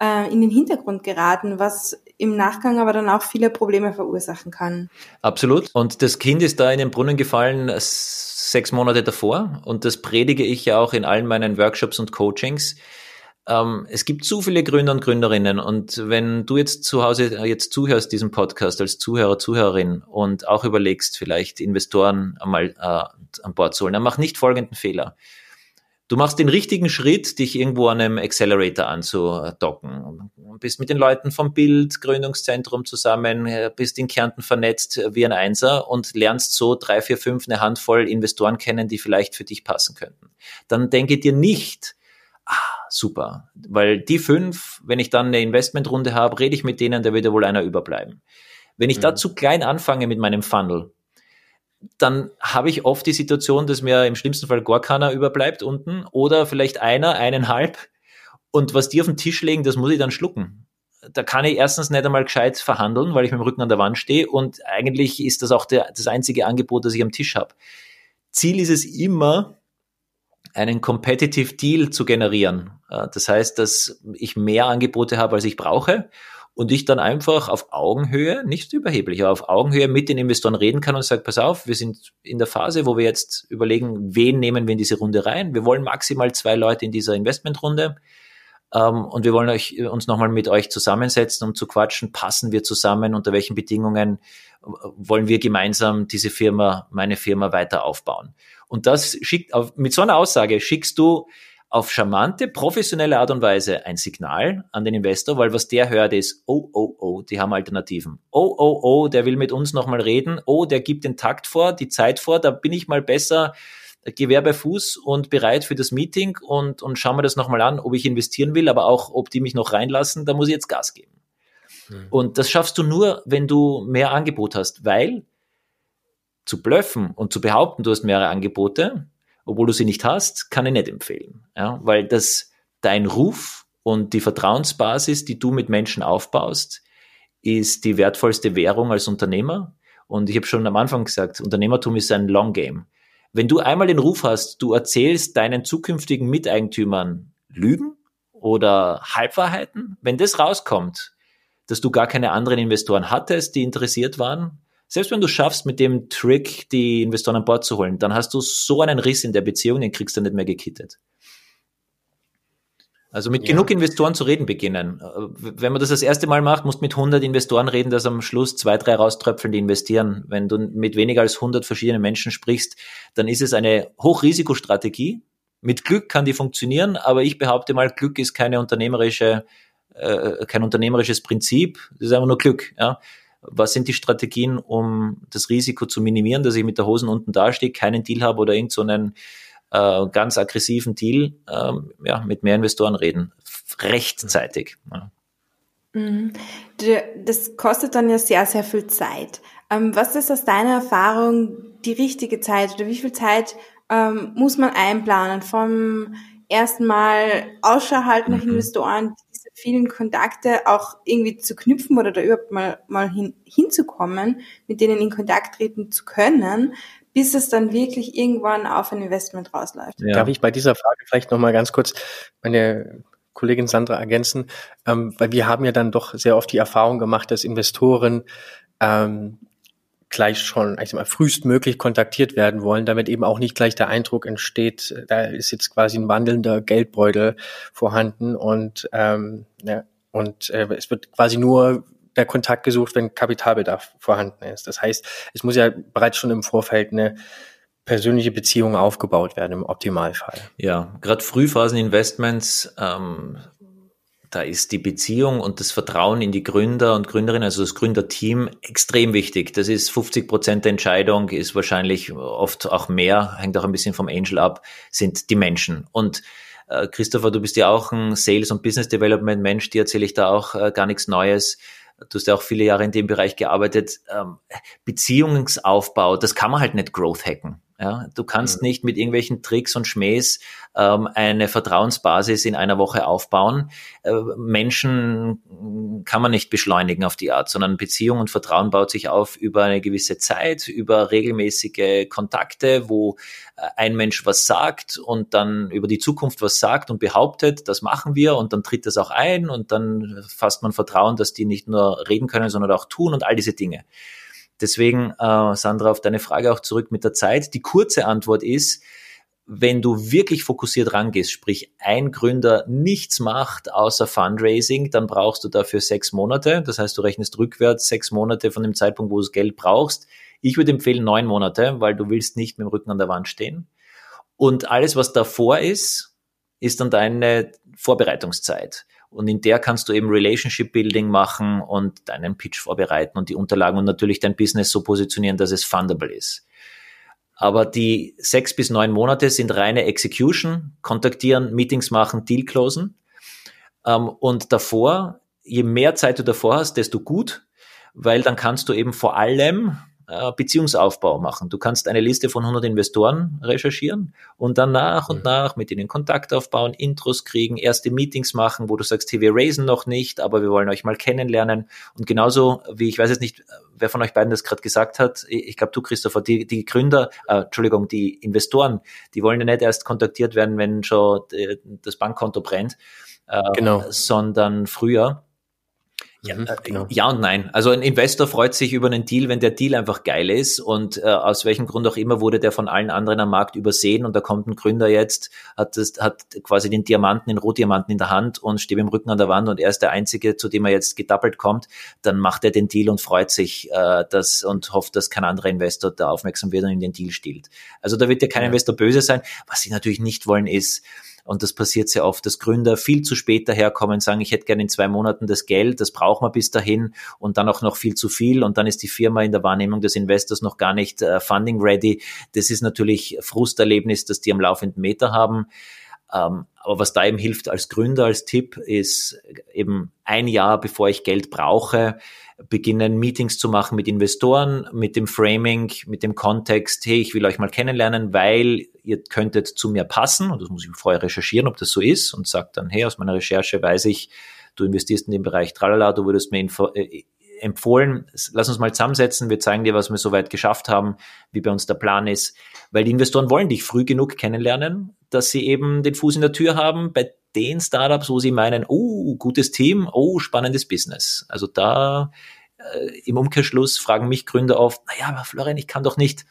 äh, in den Hintergrund geraten, was im Nachgang aber dann auch viele Probleme verursachen kann. Absolut. Und das Kind ist da in den Brunnen gefallen, sechs Monate davor und das predige ich ja auch in allen meinen Workshops und Coachings. Ähm, es gibt zu viele Gründer und Gründerinnen und wenn du jetzt zu Hause äh, jetzt zuhörst diesem Podcast als Zuhörer, Zuhörerin und auch überlegst, vielleicht Investoren einmal äh, an Bord zu holen, dann mach nicht folgenden Fehler. Du machst den richtigen Schritt, dich irgendwo an einem Accelerator anzudocken. Bist mit den Leuten vom Bild, Gründungszentrum zusammen, äh, bist in Kärnten vernetzt wie ein Einser und lernst so drei, vier, fünf, eine Handvoll Investoren kennen, die vielleicht für dich passen könnten. Dann denke dir nicht, ah, super, weil die fünf, wenn ich dann eine Investmentrunde habe, rede ich mit denen, da wird ja wohl einer überbleiben. Wenn ich mhm. da zu klein anfange mit meinem Funnel, dann habe ich oft die Situation, dass mir im schlimmsten Fall gar keiner überbleibt unten oder vielleicht einer, eineinhalb. Und was die auf den Tisch legen, das muss ich dann schlucken. Da kann ich erstens nicht einmal gescheit verhandeln, weil ich mit dem Rücken an der Wand stehe und eigentlich ist das auch der, das einzige Angebot, das ich am Tisch habe. Ziel ist es immer, einen Competitive Deal zu generieren. Äh, das heißt, dass ich mehr Angebote habe, als ich brauche und ich dann einfach auf Augenhöhe, nicht überheblich, aber auf Augenhöhe mit den Investoren reden kann und sage, pass auf, wir sind in der Phase, wo wir jetzt überlegen, wen nehmen wir in diese Runde rein. Wir wollen maximal zwei Leute in dieser Investmentrunde. Ähm, und wir wollen euch, uns nochmal mit euch zusammensetzen, um zu quatschen, passen wir zusammen, unter welchen Bedingungen wollen wir gemeinsam diese Firma, meine Firma weiter aufbauen. Und das schickt, mit so einer Aussage schickst du auf charmante, professionelle Art und Weise ein Signal an den Investor, weil was der hört ist, oh, oh, oh, die haben Alternativen. Oh, oh, oh, der will mit uns nochmal reden. Oh, der gibt den Takt vor, die Zeit vor, da bin ich mal besser Gewehr bei Fuß und bereit für das Meeting und, und schauen wir das nochmal an, ob ich investieren will, aber auch, ob die mich noch reinlassen, da muss ich jetzt Gas geben. Mhm. Und das schaffst du nur, wenn du mehr Angebot hast, weil zu blöffen und zu behaupten, du hast mehrere Angebote, obwohl du sie nicht hast, kann ich nicht empfehlen. Ja, weil das dein Ruf und die Vertrauensbasis, die du mit Menschen aufbaust, ist die wertvollste Währung als Unternehmer. Und ich habe schon am Anfang gesagt, Unternehmertum ist ein Long Game. Wenn du einmal den Ruf hast, du erzählst deinen zukünftigen Miteigentümern Lügen oder Halbwahrheiten, wenn das rauskommt, dass du gar keine anderen Investoren hattest, die interessiert waren, selbst wenn du schaffst, mit dem Trick die Investoren an Bord zu holen, dann hast du so einen Riss in der Beziehung, den kriegst du nicht mehr gekittet. Also mit ja. genug Investoren zu reden beginnen. Wenn man das das erste Mal macht, musst du mit 100 Investoren reden, dass am Schluss zwei, drei rauströpfeln, die investieren. Wenn du mit weniger als 100 verschiedenen Menschen sprichst, dann ist es eine Hochrisikostrategie. Mit Glück kann die funktionieren, aber ich behaupte mal, Glück ist keine unternehmerische, äh, kein unternehmerisches Prinzip. Das ist einfach nur Glück. Ja? was sind die Strategien, um das Risiko zu minimieren, dass ich mit der Hosen unten dastehe, keinen Deal habe oder irgendeinen so äh, ganz aggressiven Deal ähm, ja, mit mehr Investoren reden. Rechtzeitig. Ja. Mhm. Das kostet dann ja sehr, sehr viel Zeit. Ähm, was ist aus deiner Erfahrung die richtige Zeit oder wie viel Zeit ähm, muss man einplanen vom ersten Mal Ausschau halten nach mhm. Investoren, diese vielen Kontakte auch irgendwie zu knüpfen oder da überhaupt mal, mal hin, hinzukommen, mit denen in Kontakt treten zu können, bis es dann wirklich irgendwann auf ein Investment rausläuft. Ja. Darf ich bei dieser Frage vielleicht nochmal ganz kurz meine Kollegin Sandra ergänzen, ähm, weil wir haben ja dann doch sehr oft die Erfahrung gemacht, dass Investoren ähm, gleich schon, ich sag mal, frühestmöglich kontaktiert werden wollen, damit eben auch nicht gleich der Eindruck entsteht, da ist jetzt quasi ein wandelnder Geldbeutel vorhanden und ähm, ja, und äh, es wird quasi nur der Kontakt gesucht, wenn Kapitalbedarf vorhanden ist. Das heißt, es muss ja bereits schon im Vorfeld eine persönliche Beziehung aufgebaut werden im Optimalfall. Ja, gerade Frühphasen-Investments ähm, da ist die Beziehung und das Vertrauen in die Gründer und Gründerinnen, also das Gründerteam, extrem wichtig. Das ist 50 Prozent der Entscheidung, ist wahrscheinlich oft auch mehr, hängt auch ein bisschen vom Angel ab, sind die Menschen. Und äh, Christopher, du bist ja auch ein Sales- und Business Development Mensch, dir erzähle ich da auch äh, gar nichts Neues. Du hast ja auch viele Jahre in dem Bereich gearbeitet. Ähm, Beziehungsaufbau, das kann man halt nicht growth hacken. Ja, du kannst mhm. nicht mit irgendwelchen Tricks und Schmähs ähm, eine Vertrauensbasis in einer Woche aufbauen. Äh, Menschen kann man nicht beschleunigen auf die Art, sondern Beziehung und Vertrauen baut sich auf über eine gewisse Zeit, über regelmäßige Kontakte, wo äh, ein Mensch was sagt und dann über die Zukunft was sagt und behauptet, das machen wir und dann tritt das auch ein und dann fasst man Vertrauen, dass die nicht nur reden können, sondern auch tun und all diese Dinge. Deswegen, äh, Sandra, auf deine Frage auch zurück mit der Zeit. Die kurze Antwort ist, wenn du wirklich fokussiert rangehst, sprich ein Gründer nichts macht außer Fundraising, dann brauchst du dafür sechs Monate. Das heißt, du rechnest rückwärts sechs Monate von dem Zeitpunkt, wo du das Geld brauchst. Ich würde empfehlen neun Monate, weil du willst nicht mit dem Rücken an der Wand stehen. Und alles, was davor ist, ist dann deine Vorbereitungszeit. Und in der kannst du eben Relationship Building machen und deinen Pitch vorbereiten und die Unterlagen und natürlich dein Business so positionieren, dass es fundable ist. Aber die sechs bis neun Monate sind reine Execution, kontaktieren, Meetings machen, Deal closen. Ähm, und davor, je mehr Zeit du davor hast, desto gut, weil dann kannst du eben vor allem Beziehungsaufbau machen. Du kannst eine Liste von 100 Investoren recherchieren und dann nach und mhm. nach mit ihnen Kontakt aufbauen, Intros kriegen, erste Meetings machen, wo du sagst, hey, wir raisen noch nicht, aber wir wollen euch mal kennenlernen. Und genauso wie, ich weiß jetzt nicht, wer von euch beiden das gerade gesagt hat, ich glaube du, Christopher, die, die Gründer, äh, Entschuldigung, die Investoren, die wollen ja nicht erst kontaktiert werden, wenn schon äh, das Bankkonto brennt, äh, genau. sondern früher. Ja, mhm, äh, genau. ja und nein. Also ein Investor freut sich über einen Deal, wenn der Deal einfach geil ist und äh, aus welchem Grund auch immer wurde der von allen anderen am Markt übersehen und da kommt ein Gründer jetzt, hat, das, hat quasi den Diamanten, den Rohdiamanten in der Hand und steht im Rücken an der Wand und er ist der Einzige, zu dem er jetzt gedoppelt kommt, dann macht er den Deal und freut sich äh, das und hofft, dass kein anderer Investor da aufmerksam wird und in den Deal stiehlt. Also da wird ja kein ja. Investor böse sein. Was sie natürlich nicht wollen ist, und das passiert sehr oft, dass Gründer viel zu spät daherkommen, sagen, ich hätte gerne in zwei Monaten das Geld, das brauchen wir bis dahin und dann auch noch viel zu viel und dann ist die Firma in der Wahrnehmung des Investors noch gar nicht äh, funding ready. Das ist natürlich Frusterlebnis, das die am laufenden Meter haben. Ähm, aber was da eben hilft als Gründer, als Tipp, ist eben ein Jahr, bevor ich Geld brauche, beginnen Meetings zu machen mit Investoren, mit dem Framing, mit dem Kontext, hey, ich will euch mal kennenlernen, weil ihr könntet zu mir passen. Und das muss ich vorher recherchieren, ob das so ist und sagt dann, hey, aus meiner Recherche weiß ich, du investierst in den Bereich Tralala, du würdest mir äh, empfohlen, lass uns mal zusammensetzen, wir zeigen dir, was wir soweit geschafft haben, wie bei uns der Plan ist, weil die Investoren wollen dich früh genug kennenlernen, dass sie eben den Fuß in der Tür haben bei den Startups, wo sie meinen, oh, gutes Team, oh, spannendes Business. Also da äh, im Umkehrschluss fragen mich Gründer oft, naja, aber Florian, ich kann doch nicht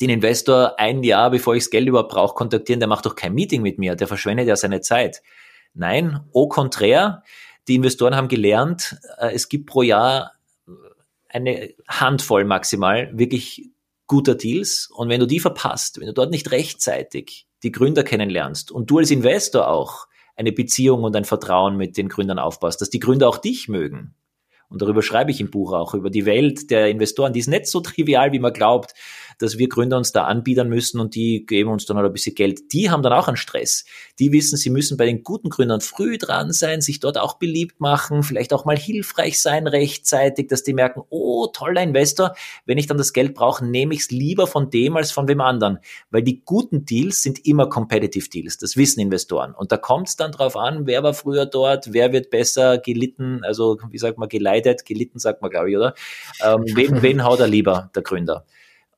den Investor ein Jahr, bevor ich das Geld überhaupt brauche, kontaktieren, der macht doch kein Meeting mit mir, der verschwendet ja seine Zeit. Nein, au contraire, die Investoren haben gelernt, äh, es gibt pro Jahr eine Handvoll maximal wirklich guter Deals. Und wenn du die verpasst, wenn du dort nicht rechtzeitig die Gründer kennenlernst und du als Investor auch eine Beziehung und ein Vertrauen mit den Gründern aufbaust, dass die Gründer auch dich mögen Und darüber schreibe ich im Buch auch, über die Welt der Investoren. Die ist nicht so trivial, wie man glaubt dass wir Gründer uns da anbiedern müssen und die geben uns dann halt ein bisschen Geld. Die haben dann auch einen Stress. Die wissen, sie müssen bei den guten Gründern früh dran sein, sich dort auch beliebt machen, vielleicht auch mal hilfreich sein rechtzeitig, dass die merken, oh, toller Investor, wenn ich dann das Geld brauche, nehme ich es lieber von dem als von wem anderen. Weil die guten Deals sind immer Competitive Deals. Das wissen Investoren. Und da kommt es dann drauf an, wer war früher dort, wer wird besser gelitten, also wie sagt man, geleitet, gelitten sagt man, glaube ich, oder? Ähm, wen, wen haut er lieber, der Gründer?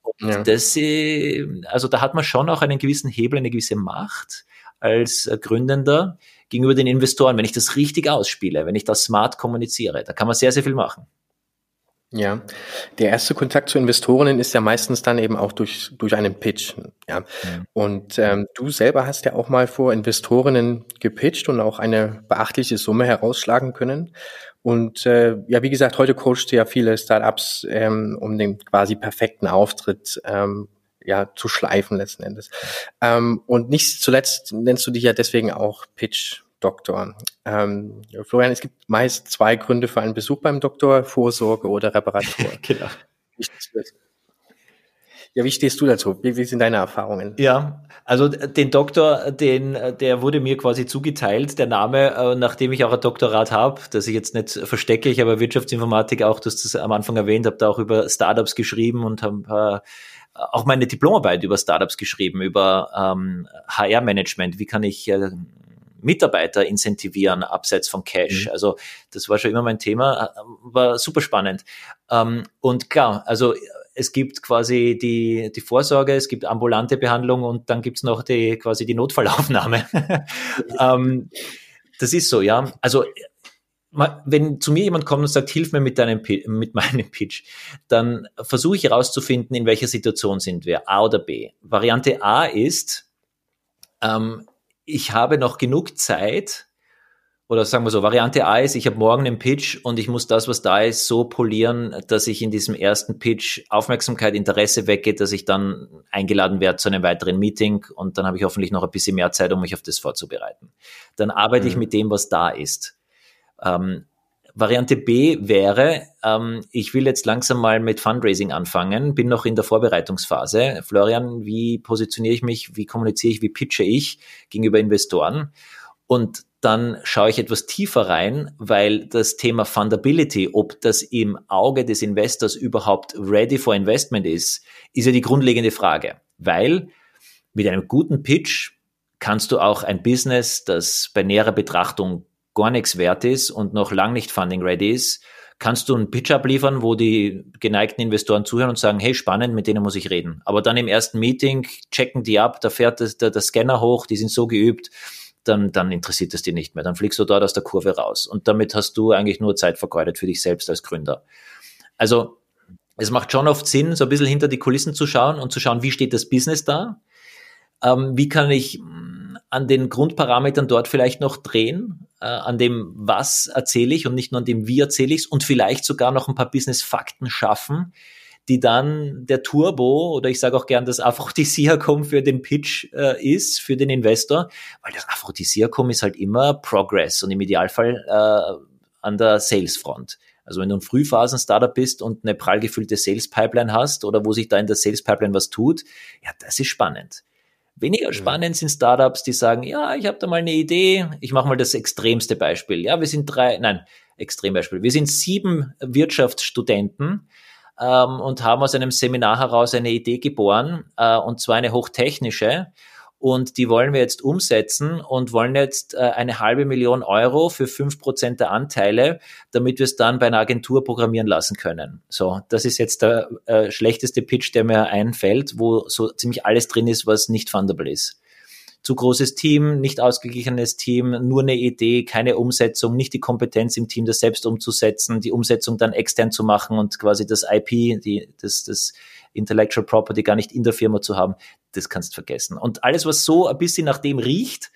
Und ja. das, äh, also da hat man schon auch einen gewissen Hebel, eine gewisse Macht als äh, Gründender gegenüber den Investoren, wenn ich das richtig ausspiele, wenn ich das smart kommuniziere. Da kann man sehr, sehr viel machen. Ja, der erste Kontakt zu Investorinnen ist ja meistens dann eben auch durch, durch einen Pitch. Ja. Mhm. Und ähm, du selber hast ja auch mal vor Investorinnen gepitcht und auch eine beachtliche Summe herausschlagen können. Und äh, ja, wie gesagt, heute coachst du ja viele Startups, ähm, um den quasi perfekten Auftritt ähm, ja zu schleifen letzten Endes. Ähm, und nicht zuletzt nennst du dich ja deswegen auch Pitch Doktor. Ähm, Florian, es gibt meist zwei Gründe für einen Besuch beim Doktor, Vorsorge oder Reparatur. (laughs) genau. Ja, wie stehst du dazu? Wie, wie sind deine Erfahrungen? Ja, also den Doktor, den, der wurde mir quasi zugeteilt, der Name, äh, nachdem ich auch ein Doktorat habe, das ich jetzt nicht verstecke, ich habe Wirtschaftsinformatik auch, du hast das am Anfang erwähnt, habe da auch über Startups geschrieben und habe äh, auch meine Diplomarbeit über Startups geschrieben, über ähm, HR-Management, wie kann ich äh, Mitarbeiter incentivieren abseits von Cash. Mhm. Also das war schon immer mein Thema, äh, war super spannend. Ähm, und klar, also es gibt quasi die, die Vorsorge, es gibt ambulante Behandlung und dann gibt's noch die quasi die Notfallaufnahme. (laughs) ähm, das ist so, ja. Also wenn zu mir jemand kommt und sagt, hilf mir mit deinem mit (laughs) meinem Pitch, dann versuche ich herauszufinden, in welcher Situation sind wir, A oder B. Variante A ist, ähm, ich habe noch genug Zeit, oder sagen wir so, Variante A ist, ich habe morgen einen Pitch und ich muss das, was da ist, so polieren, dass ich in diesem ersten Pitch Aufmerksamkeit, Interesse wecke, dass ich dann eingeladen werde zu einem weiteren Meeting und dann habe ich hoffentlich noch ein bisschen mehr Zeit, um mich auf das vorzubereiten. Dann arbeite mhm. ich mit dem, was da ist. Ähm, Variante B wäre, ähm, ich will jetzt langsam mal mit Fundraising anfangen, bin noch in der Vorbereitungsphase. Florian, wie positioniere ich mich, wie kommuniziere ich, wie pitche ich gegenüber Investoren? Und dann schaue ich etwas tiefer rein, weil das Thema Fundability, ob das im Auge des Investors überhaupt ready for investment ist, ist ja die grundlegende Frage. Weil mit einem guten Pitch kannst du auch ein Business, das bei näherer Betrachtung gar nichts wert ist und noch lang nicht funding ready ist, kannst du einen Pitch abliefern, wo die geneigten Investoren zuhören und sagen, hey, spannend, mit denen muss ich reden. Aber dann im ersten Meeting checken die ab, da fährt der, der Scanner hoch, die sind so geübt, dann, dann interessiert es dir nicht mehr. Dann fliegst du dort aus der Kurve raus. Und damit hast du eigentlich nur Zeit vergeudet für dich selbst als Gründer. Also es macht schon oft Sinn, so ein bisschen hinter die Kulissen zu schauen und zu schauen, wie steht das Business da? Ähm, wie kann ich an den Grundparametern dort vielleicht noch drehen, äh, an dem was erzähle ich und nicht nur an dem wie erzähle ich es und vielleicht sogar noch ein paar Business-Fakten schaffen, die dann der Turbo oder ich sage auch gern das Aphrodisiakum für den Pitch äh, ist, für den Investor, weil das Aphrodisiakum ist halt immer Progress und im Idealfall äh, an der Salesfront. Also wenn du ein Frühphasen-Startup bist und eine prall gefüllte Sales-Pipeline hast oder wo sich da in der Sales-Pipeline was tut, ja, das ist spannend. Weniger spannend sind Startups, die sagen, ja, ich habe da mal eine Idee. Ich mache mal das extremste Beispiel. Ja, wir sind drei, nein, Extrembeispiel. Wir sind sieben Wirtschaftsstudenten ähm, und haben aus einem Seminar heraus eine Idee geboren, äh, und zwar eine hochtechnische und die wollen wir jetzt umsetzen und wollen jetzt äh, eine halbe Million Euro für fünf Prozent der Anteile, damit wir es dann bei einer Agentur programmieren lassen können. So, das ist jetzt der äh, schlechteste Pitch, der mir einfällt, wo so ziemlich alles drin ist, was nicht fundable ist zu großes Team, nicht ausgeglichenes Team, nur eine Idee, keine Umsetzung, nicht die Kompetenz im Team, das selbst umzusetzen, die Umsetzung dann extern zu machen und quasi das IP, die, das, das Intellectual Property gar nicht in der Firma zu haben, das kannst vergessen. Und alles, was so ein bisschen nach dem riecht,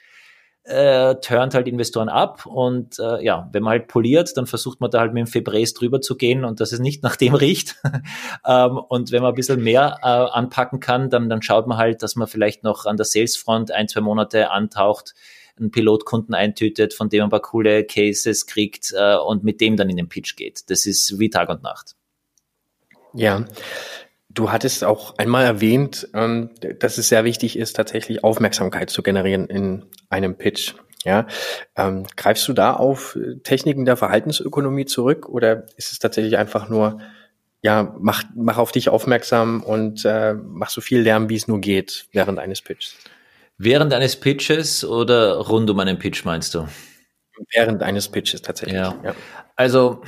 äh, turnt halt Investoren ab und äh, ja, wenn man halt poliert, dann versucht man da halt mit dem Febres drüber zu gehen und dass es nicht nach dem riecht. (laughs) ähm, und wenn man ein bisschen mehr äh, anpacken kann, dann, dann schaut man halt, dass man vielleicht noch an der Salesfront ein, zwei Monate antaucht, einen Pilotkunden eintütet, von dem ein paar coole Cases kriegt äh, und mit dem dann in den Pitch geht. Das ist wie Tag und Nacht. Ja. Du hattest auch einmal erwähnt, ähm, dass es sehr wichtig ist, tatsächlich Aufmerksamkeit zu generieren in einem Pitch. Ja, ähm, greifst du da auf Techniken der Verhaltensökonomie zurück oder ist es tatsächlich einfach nur, ja, mach, mach auf dich aufmerksam und äh, mach so viel Lärm, wie es nur geht während eines Pitches? Während eines Pitches oder rund um einen Pitch meinst du? Während eines Pitches tatsächlich. Ja. ja. Also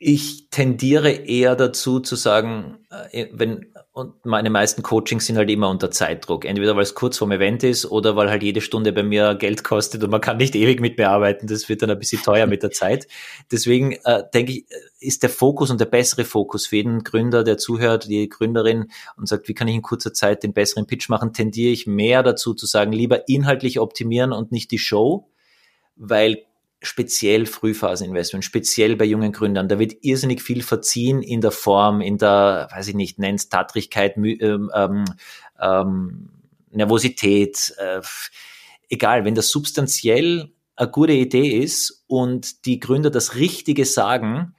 ich tendiere eher dazu zu sagen, äh, wenn und meine meisten Coachings sind halt immer unter Zeitdruck. Entweder weil es kurz vorm Event ist oder weil halt jede Stunde bei mir Geld kostet und man kann nicht (laughs) ewig mit mir arbeiten. Das wird dann ein bisschen teuer mit der Zeit. Deswegen äh, denke ich, ist der Fokus und der bessere Fokus für jeden Gründer, der zuhört, die Gründerin und sagt, wie kann ich in kurzer Zeit den besseren Pitch machen, tendiere ich mehr dazu zu sagen, lieber inhaltlich optimieren und nicht die Show, weil speziell Frühphaseninvestment, speziell bei jungen Gründern. Da wird irrsinnig viel verziehen in der Form, in der, weiß ich nicht, nenn's Tattrigkeit, ähm, ähm, ähm, Nervosität, äh, egal, wenn das substanziell eine gute Idee ist und die Gründer das Richtige sagen,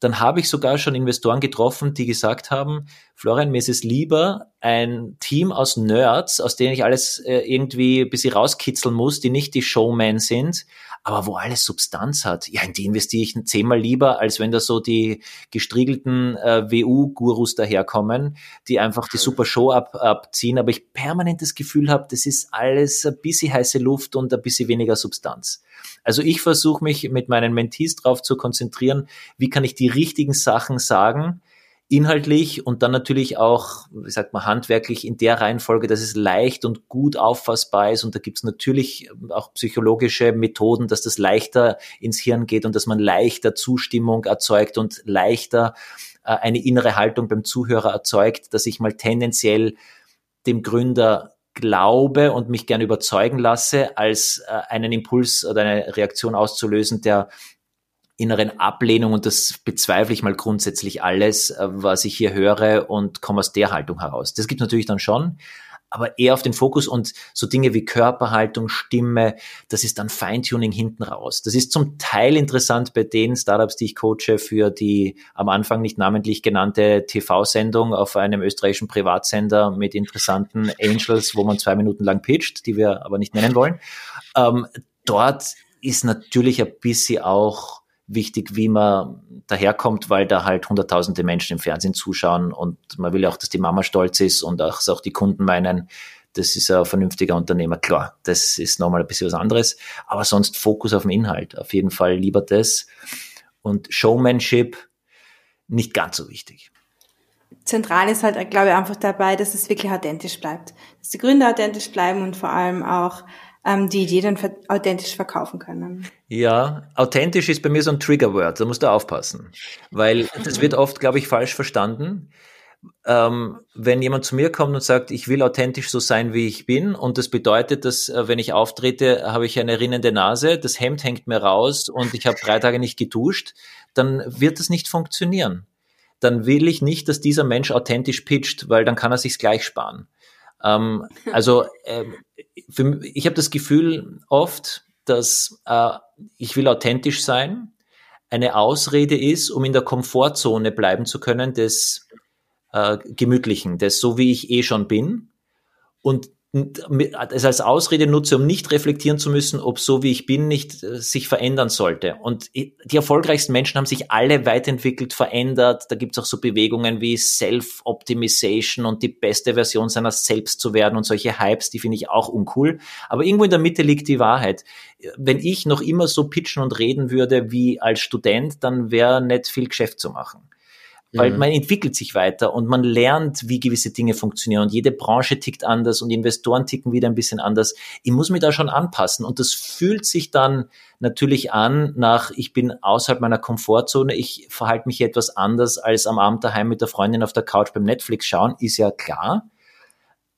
dann habe ich sogar schon Investoren getroffen, die gesagt haben, Florian, mir ist es lieber ein Team aus Nerds, aus denen ich alles äh, irgendwie ein bisschen rauskitzeln muss, die nicht die Showmen sind, aber wo alles Substanz hat. Ja, in die investiere ich zehnmal lieber, als wenn da so die gestriegelten äh, WU-Gurus daherkommen, die einfach die super Show ab, abziehen, aber ich permanent das Gefühl habe, das ist alles ein bisschen heiße Luft und ein bisschen weniger Substanz. Also ich versuche mich mit meinen Mentees darauf zu konzentrieren, wie kann ich die richtigen Sachen sagen, inhaltlich und dann natürlich auch, wie sagt man, handwerklich in der Reihenfolge, dass es leicht und gut auffassbar ist. Und da gibt es natürlich auch psychologische Methoden, dass das leichter ins Hirn geht und dass man leichter Zustimmung erzeugt und leichter äh, eine innere Haltung beim Zuhörer erzeugt, dass ich mal tendenziell dem Gründer glaube und mich gern überzeugen lasse, als äh, einen Impuls oder eine Reaktion auszulösen, der inneren Ablehnung und das bezweifle ich mal grundsätzlich alles, äh, was ich hier höre und komme aus der Haltung heraus. Das gibt natürlich dann schon, aber eher auf den Fokus und so Dinge wie Körperhaltung, Stimme, das ist dann Feintuning hinten raus. Das ist zum Teil interessant bei den Startups, die ich coache für die am Anfang nicht namentlich genannte TV-Sendung auf einem österreichischen Privatsender mit interessanten Angels, wo man zwei Minuten lang pitcht, die wir aber nicht nennen wollen. Ähm, dort ist natürlich ein bisschen auch wichtig, wie man daherkommt, weil da halt hunderttausende Menschen im Fernsehen zuschauen und man will auch, dass die Mama stolz ist und auch, dass auch die Kunden meinen, das ist ein vernünftiger Unternehmer. Klar, das ist nochmal ein bisschen was anderes, aber sonst Fokus auf den Inhalt. Auf jeden Fall lieber das. Und Showmanship nicht ganz so wichtig. Zentral ist halt, glaube ich, einfach dabei, dass es wirklich authentisch bleibt. Dass die Gründer authentisch bleiben und vor allem auch ähm, die Idee dann authentisch verkaufen können. Ja, authentisch ist bei mir so ein Triggerword, da musst du aufpassen. Weil das wird oft, glaube ich, falsch verstanden. Ähm, wenn jemand zu mir kommt und sagt, ich will authentisch so sein, wie ich bin, und das bedeutet, dass äh, wenn ich auftrete, habe ich eine rinnende Nase, das Hemd hängt mir raus und ich habe drei Tage nicht geduscht, dann wird das nicht funktionieren. Dann will ich nicht, dass dieser Mensch authentisch pitcht, weil dann kann er sich's gleich sparen. Ähm, also äh, für, ich habe das Gefühl oft, dass äh, ich will authentisch sein, eine Ausrede ist, um in der Komfortzone bleiben zu können des äh, Gemütlichen, des so wie ich eh schon bin. Und es als Ausrede nutze, um nicht reflektieren zu müssen, ob so wie ich bin nicht äh, sich verändern sollte. Und die erfolgreichsten Menschen haben sich alle weiterentwickelt, verändert. Da gibt es auch so Bewegungen wie Self-Optimization und die beste Version seiner selbst zu werden und solche Hypes, die finde ich auch uncool. Aber irgendwo in der Mitte liegt die Wahrheit. Wenn ich noch immer so pitchen und reden würde wie als Student, dann wäre nicht viel Geschäft zu machen weil mhm. man entwickelt sich weiter und man lernt, wie gewisse Dinge funktionieren und jede Branche tickt anders und Investoren ticken wieder ein bisschen anders. Ich muss mich da schon anpassen und das fühlt sich dann natürlich an nach, ich bin außerhalb meiner Komfortzone, ich verhalte mich etwas anders als am Abend daheim mit der Freundin auf der Couch beim Netflix schauen, ist ja klar,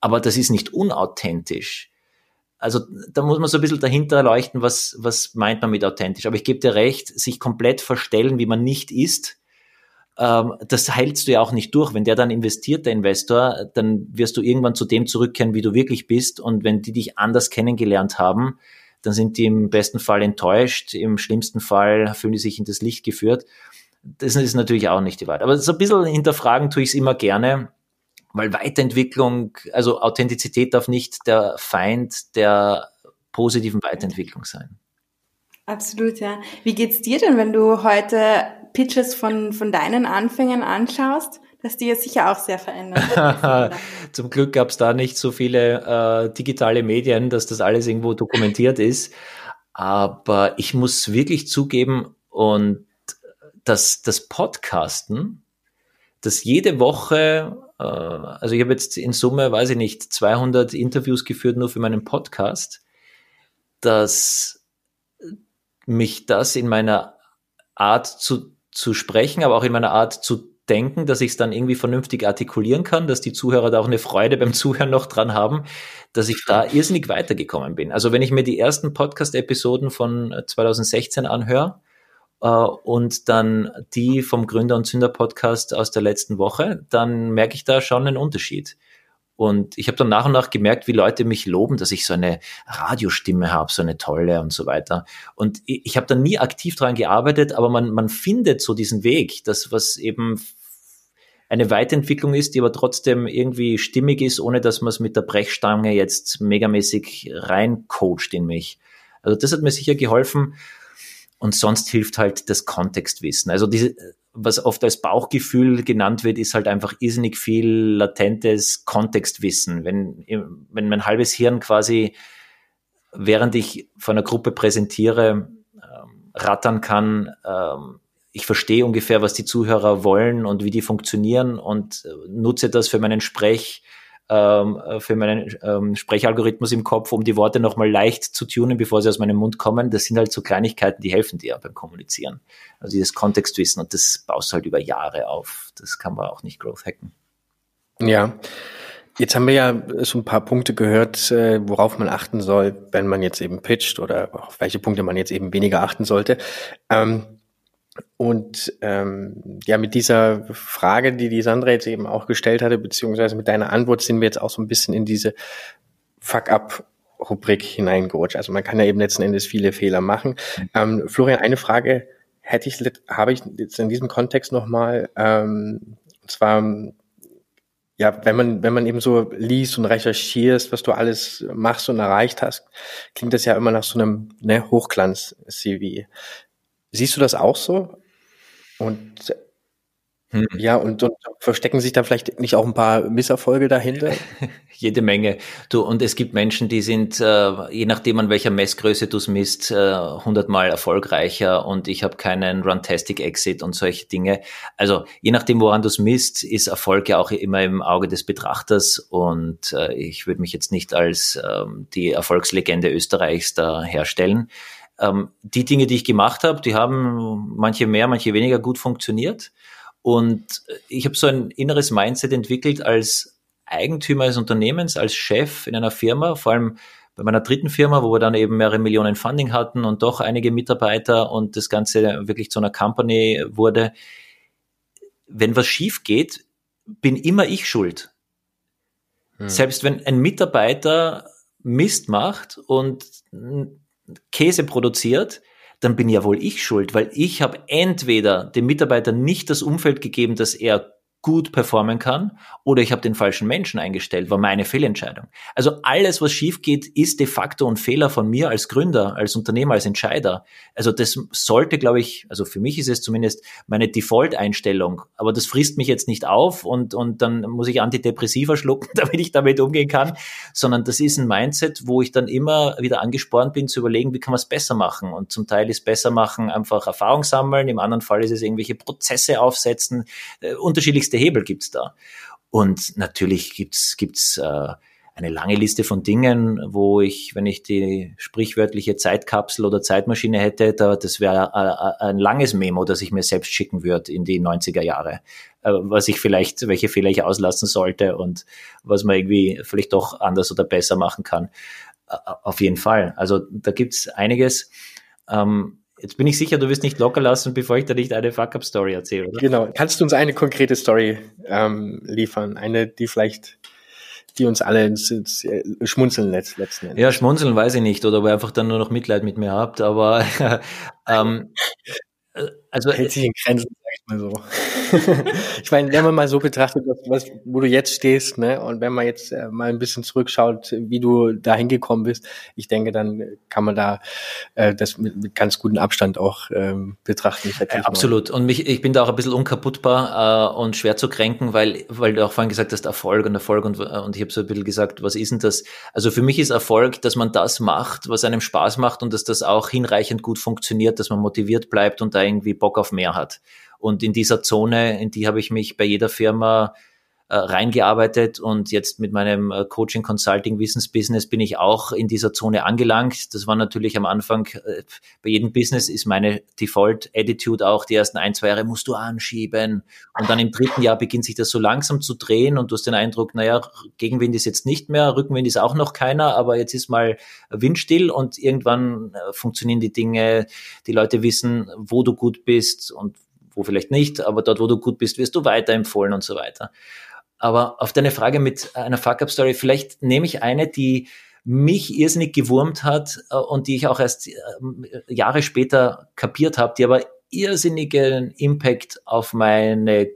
aber das ist nicht unauthentisch. Also da muss man so ein bisschen dahinter leuchten, was, was meint man mit authentisch. Aber ich gebe dir recht, sich komplett verstellen, wie man nicht ist, ähm, das heilst du ja auch nicht durch. Wenn der dann investiert, der Investor, dann wirst du irgendwann zu dem zurückkehren, wie du wirklich bist. Und wenn die dich anders kennengelernt haben, dann sind die im besten Fall enttäuscht, im schlimmsten Fall fühlen die sich in das Licht geführt. Das ist natürlich auch nicht die Wahrheit. Aber so ein bisschen hinterfragen tue ich es immer gerne, weil Weiterentwicklung, also Authentizität darf nicht der Feind der positiven Weiterentwicklung sein. Absolut, ja. Wie geht's dir denn, wenn du heute Pitches von, von deinen Anfängen anschaust? dass die ja sicher auch sehr verändert. (laughs) Zum Glück gab es da nicht so viele äh, digitale Medien, dass das alles irgendwo dokumentiert ist. Aber ich muss wirklich zugeben, und dass das Podcasten, dass jede Woche, äh, also ich habe jetzt in Summe, weiß ich nicht, 200 Interviews geführt nur für meinen Podcast, dass mich das in meiner Art zu, zu sprechen, aber auch in meiner Art zu denken, dass ich es dann irgendwie vernünftig artikulieren kann, dass die Zuhörer da auch eine Freude beim Zuhören noch dran haben, dass ich da irrsinnig weitergekommen bin. Also wenn ich mir die ersten Podcast-Episoden von 2016 anhöre äh, und dann die vom Gründer und Zünder Podcast aus der letzten Woche, dann merke ich da schon einen Unterschied. Und ich habe dann nach und nach gemerkt, wie Leute mich loben, dass ich so eine Radiostimme habe, so eine tolle und so weiter. Und ich, ich habe dann nie aktiv daran gearbeitet, aber man, man findet so diesen Weg, das, was eben eine Weiterentwicklung ist, die aber trotzdem irgendwie stimmig ist, ohne dass man es mit der Brechstange jetzt megamäßig reincoacht in mich. Also das hat mir sicher geholfen. Und sonst hilft halt das Kontextwissen. Also diese, was oft als Bauchgefühl genannt wird, ist halt einfach irrsinnig viel latentes Kontextwissen. Wenn, wenn mein halbes Hirn quasi, während ich vor einer Gruppe präsentiere, ähm, rattern kann, ähm, ich verstehe ungefähr, was die Zuhörer wollen und wie die funktionieren und äh, nutze das für meinen Sprech, ähm, für meinen ähm, Sprechalgorithmus im Kopf, um die Worte nochmal leicht zu tunen, bevor sie aus meinem Mund kommen. Das sind halt so Kleinigkeiten, die helfen dir beim Kommunizieren. Also dieses Kontextwissen und das baust halt über Jahre auf. Das kann man auch nicht growth hacken. Ja. Jetzt haben wir ja so ein paar Punkte gehört, äh, worauf man achten soll, wenn man jetzt eben pitcht oder auf welche Punkte man jetzt eben weniger achten sollte. Ähm, und ähm, ja, mit dieser Frage, die die Sandra jetzt eben auch gestellt hatte, beziehungsweise mit deiner Antwort sind wir jetzt auch so ein bisschen in diese Fuck-up-Rubrik hineingerutscht. Also man kann ja eben letzten Endes viele Fehler machen. Ähm, Florian, eine Frage hätte ich, habe ich jetzt in diesem Kontext nochmal, ähm, und zwar, ja, wenn man, wenn man eben so liest und recherchierst, was du alles machst und erreicht hast, klingt das ja immer nach so einem ne, Hochglanz-CV. Siehst du das auch so? Und hm. ja, und, und, verstecken sich da vielleicht nicht auch ein paar Misserfolge dahinter? (laughs) Jede Menge. Du, und es gibt Menschen, die sind, äh, je nachdem an welcher Messgröße du es misst, äh, hundertmal erfolgreicher und ich habe keinen Runtastic Exit und solche Dinge. Also je nachdem, woran du es misst, ist Erfolg ja auch immer im Auge des Betrachters und äh, ich würde mich jetzt nicht als ähm, die Erfolgslegende Österreichs da herstellen ähm, die Dinge, die ich gemacht habe, die haben manche mehr, manche weniger gut funktioniert. Und ich habe so ein inneres Mindset entwickelt als Eigentümer eines Unternehmens, als Chef in einer Firma, vor allem bei meiner dritten Firma, wo wir dann eben mehrere Millionen Funding hatten und doch einige Mitarbeiter und das Ganze wirklich zu einer Company wurde. Wenn was schief geht, bin immer ich schuld. Hm. Selbst wenn ein Mitarbeiter Mist macht und Käse produziert, dann bin ja wohl ich schuld, weil ich habe entweder dem Mitarbeiter nicht das Umfeld gegeben, dass er gut performen kann oder ich habe den falschen Menschen eingestellt, war meine Fehlentscheidung. Also alles, was schief geht, ist de facto ein Fehler von mir als Gründer, als Unternehmer, als Entscheider. Also das sollte, glaube ich, also für mich ist es zumindest meine Default-Einstellung. Aber das frisst mich jetzt nicht auf und, und dann muss ich Antidepressiva schlucken, (laughs) damit ich damit umgehen kann, sondern das ist ein Mindset, wo ich dann immer wieder angespornt bin zu überlegen, wie kann man es besser machen. Und zum Teil ist besser machen einfach Erfahrung sammeln, im anderen Fall ist es irgendwelche Prozesse aufsetzen, äh, unterschiedlichste verschiedenste Hebel gibt's da. Und natürlich gibt's gibt's äh, eine lange Liste von Dingen, wo ich, wenn ich die sprichwörtliche Zeitkapsel oder Zeitmaschine hätte, da, das wäre äh, ein langes Memo, das ich mir selbst schicken würde in die 90er Jahre, äh, was ich vielleicht, welche Fehler ich auslassen sollte und was man irgendwie vielleicht doch anders oder besser machen kann. Äh, auf jeden Fall. Also da gibt's einiges. Ähm, Jetzt bin ich sicher, du wirst nicht locker lassen, bevor ich da nicht eine Fuck-Up-Story erzähle, oder? Genau. Kannst du uns eine konkrete Story ähm, liefern? Eine, die vielleicht, die uns alle ins, ins äh, Schmunzeln lässt, letzten Endes. Ja, schmunzeln weiß ich nicht, oder ob ihr einfach dann nur noch Mitleid mit mir habt, aber (laughs) ähm, (laughs) also hält sich in Grenzen, sag ich mal so. (laughs) ich meine, wenn man mal so betrachtet, was, wo du jetzt stehst, ne, und wenn man jetzt äh, mal ein bisschen zurückschaut, wie du da hingekommen bist, ich denke, dann kann man da äh, das mit, mit ganz gutem Abstand auch ähm, betrachten. Äh, absolut. Und mich, ich bin da auch ein bisschen unkaputtbar äh, und schwer zu kränken, weil, weil du auch vorhin gesagt hast, Erfolg und Erfolg und, und ich habe so ein bisschen gesagt, was ist denn das? Also für mich ist Erfolg, dass man das macht, was einem Spaß macht und dass das auch hinreichend gut funktioniert, dass man motiviert bleibt und da irgendwie Bock auf mehr hat. Und in dieser Zone, in die habe ich mich bei jeder Firma äh, reingearbeitet und jetzt mit meinem äh, Coaching, Consulting, Wissensbusiness bin ich auch in dieser Zone angelangt. Das war natürlich am Anfang, äh, bei jedem Business ist meine Default-Attitude auch, die ersten ein, zwei Jahre musst du anschieben und dann im dritten Jahr beginnt sich das so langsam zu drehen und du hast den Eindruck, naja, Gegenwind ist jetzt nicht mehr, Rückenwind ist auch noch keiner, aber jetzt ist mal windstill und irgendwann äh, funktionieren die Dinge, die Leute wissen, wo du gut bist und wo vielleicht nicht, aber dort, wo du gut bist, wirst du weiterempfohlen und so weiter. Aber auf deine Frage mit einer Fuck-Up-Story, vielleicht nehme ich eine, die mich irrsinnig gewurmt hat äh, und die ich auch erst äh, Jahre später kapiert habe, die aber irrsinnigen Impact auf meine,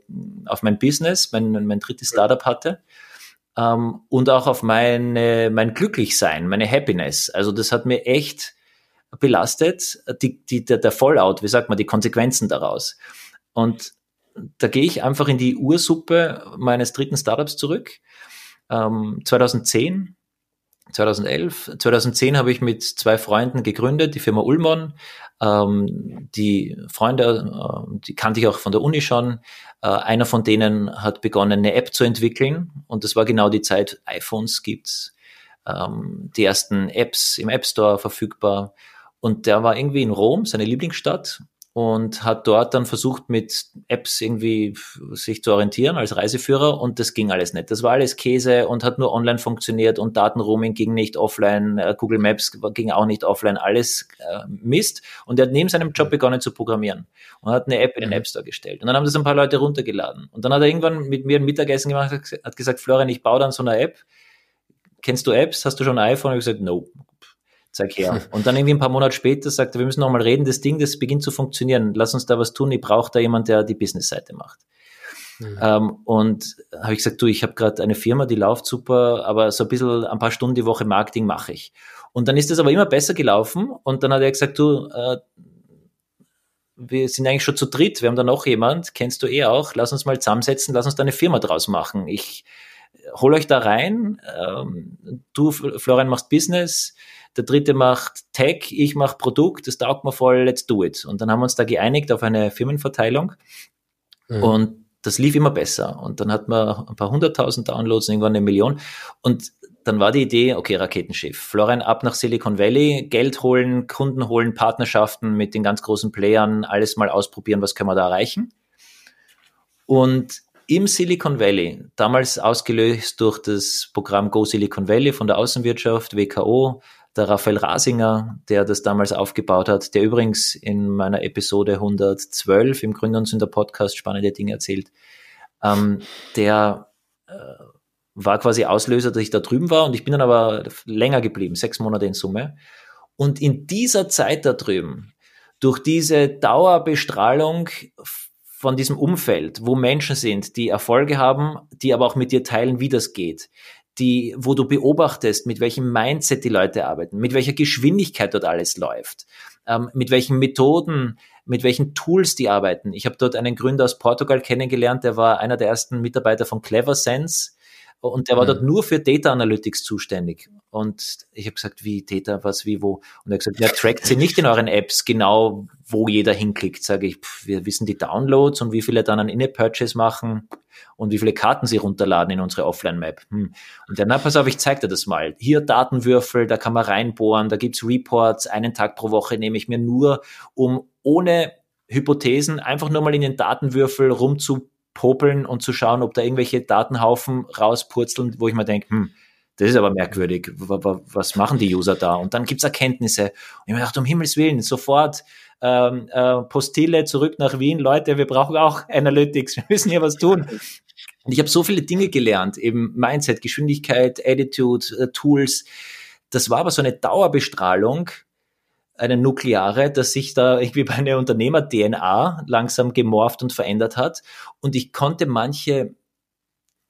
auf mein Business, mein, mein drittes Startup hatte ähm, und auch auf meine, mein Glücklichsein, meine Happiness. Also das hat mir echt belastet, die, die, der, der Fallout, wie sagt man, die Konsequenzen daraus. Und da gehe ich einfach in die Ursuppe meines dritten Startups zurück. Ähm, 2010, 2011, 2010 habe ich mit zwei Freunden gegründet, die Firma Ullmann. Ähm, die Freunde, äh, die kannte ich auch von der Uni schon. Äh, einer von denen hat begonnen, eine App zu entwickeln und das war genau die Zeit, iPhones gibt's, ähm, die ersten Apps im App Store verfügbar. Und der war irgendwie in Rom, seine Lieblingsstadt, und hat dort dann versucht, mit Apps irgendwie sich zu orientieren als Reiseführer und das ging alles nicht. Das war alles Käse und hat nur online funktioniert und Datenroaming ging nicht offline, äh, Google Maps ging auch nicht offline, alles äh, Mist. Und er hat neben seinem Job begonnen zu programmieren und hat eine App in den. App Store gestellt. Und dann haben das ein paar Leute runtergeladen. Und dann hat er irgendwann mit mir ein Mittagessen gemacht, hat gesagt, Florian, ich baue dann so eine App. Kennst du Apps? Hast du schon ein iPhone? Und ich gesagt, no zeig her. Und dann irgendwie ein paar Monate später sagt er, wir müssen noch mal reden, das Ding, das beginnt zu funktionieren, lass uns da was tun, ich brauche da jemand, der die Business-Seite macht. Mhm. Ähm, und habe ich gesagt, du, ich habe gerade eine Firma, die läuft super, aber so ein bisschen ein paar Stunden die Woche Marketing mache ich. Und dann ist das aber immer besser gelaufen und dann hat er gesagt, du, äh, wir sind eigentlich schon zu dritt, wir haben da noch jemand, kennst du eh auch, lass uns mal zusammensetzen, lass uns da eine Firma draus machen. Ich hol euch da rein, ähm, du, Florian, machst Business, der dritte macht Tech, ich mache Produkt, das taugt mir voll, let's do it. Und dann haben wir uns da geeinigt auf eine Firmenverteilung mhm. und das lief immer besser. Und dann hat man ein paar hunderttausend Downloads, irgendwann eine Million. Und dann war die Idee, okay, Raketenschiff. Florian ab nach Silicon Valley, Geld holen, Kunden holen, Partnerschaften mit den ganz großen Playern, alles mal ausprobieren, was können wir da erreichen. Und im Silicon Valley, damals ausgelöst durch das Programm Go Silicon Valley von der Außenwirtschaft, WKO, der Raphael Rasinger, der das damals aufgebaut hat, der übrigens in meiner Episode 112 im Gründungssünder Podcast spannende Dinge erzählt, ähm, der äh, war quasi Auslöser, dass ich da drüben war und ich bin dann aber länger geblieben, sechs Monate in Summe. Und in dieser Zeit da drüben, durch diese Dauerbestrahlung von diesem Umfeld, wo Menschen sind, die Erfolge haben, die aber auch mit dir teilen, wie das geht, die, wo du beobachtest, mit welchem Mindset die Leute arbeiten, mit welcher Geschwindigkeit dort alles läuft, ähm, mit welchen Methoden, mit welchen Tools die arbeiten. Ich habe dort einen Gründer aus Portugal kennengelernt, der war einer der ersten Mitarbeiter von Clever Sense und der war mhm. dort nur für Data Analytics zuständig. Und ich habe gesagt, wie Data, was, wie, wo? Und er hat gesagt, ja, trackt sie nicht in euren Apps genau, wo jeder hinklickt. Sage ich, pff, wir wissen die Downloads und wie viele dann ein In-App-Purchase machen und wie viele Karten sie runterladen in unsere Offline-Map. Hm. Und der, na, pass auf, ich zeig dir das mal. Hier Datenwürfel, da kann man reinbohren, da gibt's Reports, einen Tag pro Woche nehme ich mir nur, um ohne Hypothesen einfach nur mal in den Datenwürfel rumzupopeln und zu schauen, ob da irgendwelche Datenhaufen rauspurzeln, wo ich mir denke, hm, das ist aber merkwürdig. Was machen die User da? Und dann gibt's Erkenntnisse. Und ich mir gedacht, um Himmels Willen, sofort ähm, äh, Postille zurück nach Wien. Leute, wir brauchen auch Analytics, wir müssen hier was tun. Und ich habe so viele Dinge gelernt, eben Mindset, Geschwindigkeit, Attitude, äh, Tools. Das war aber so eine Dauerbestrahlung, eine nukleare, dass sich da irgendwie bei einer Unternehmer-DNA langsam gemorpht und verändert hat. Und ich konnte manche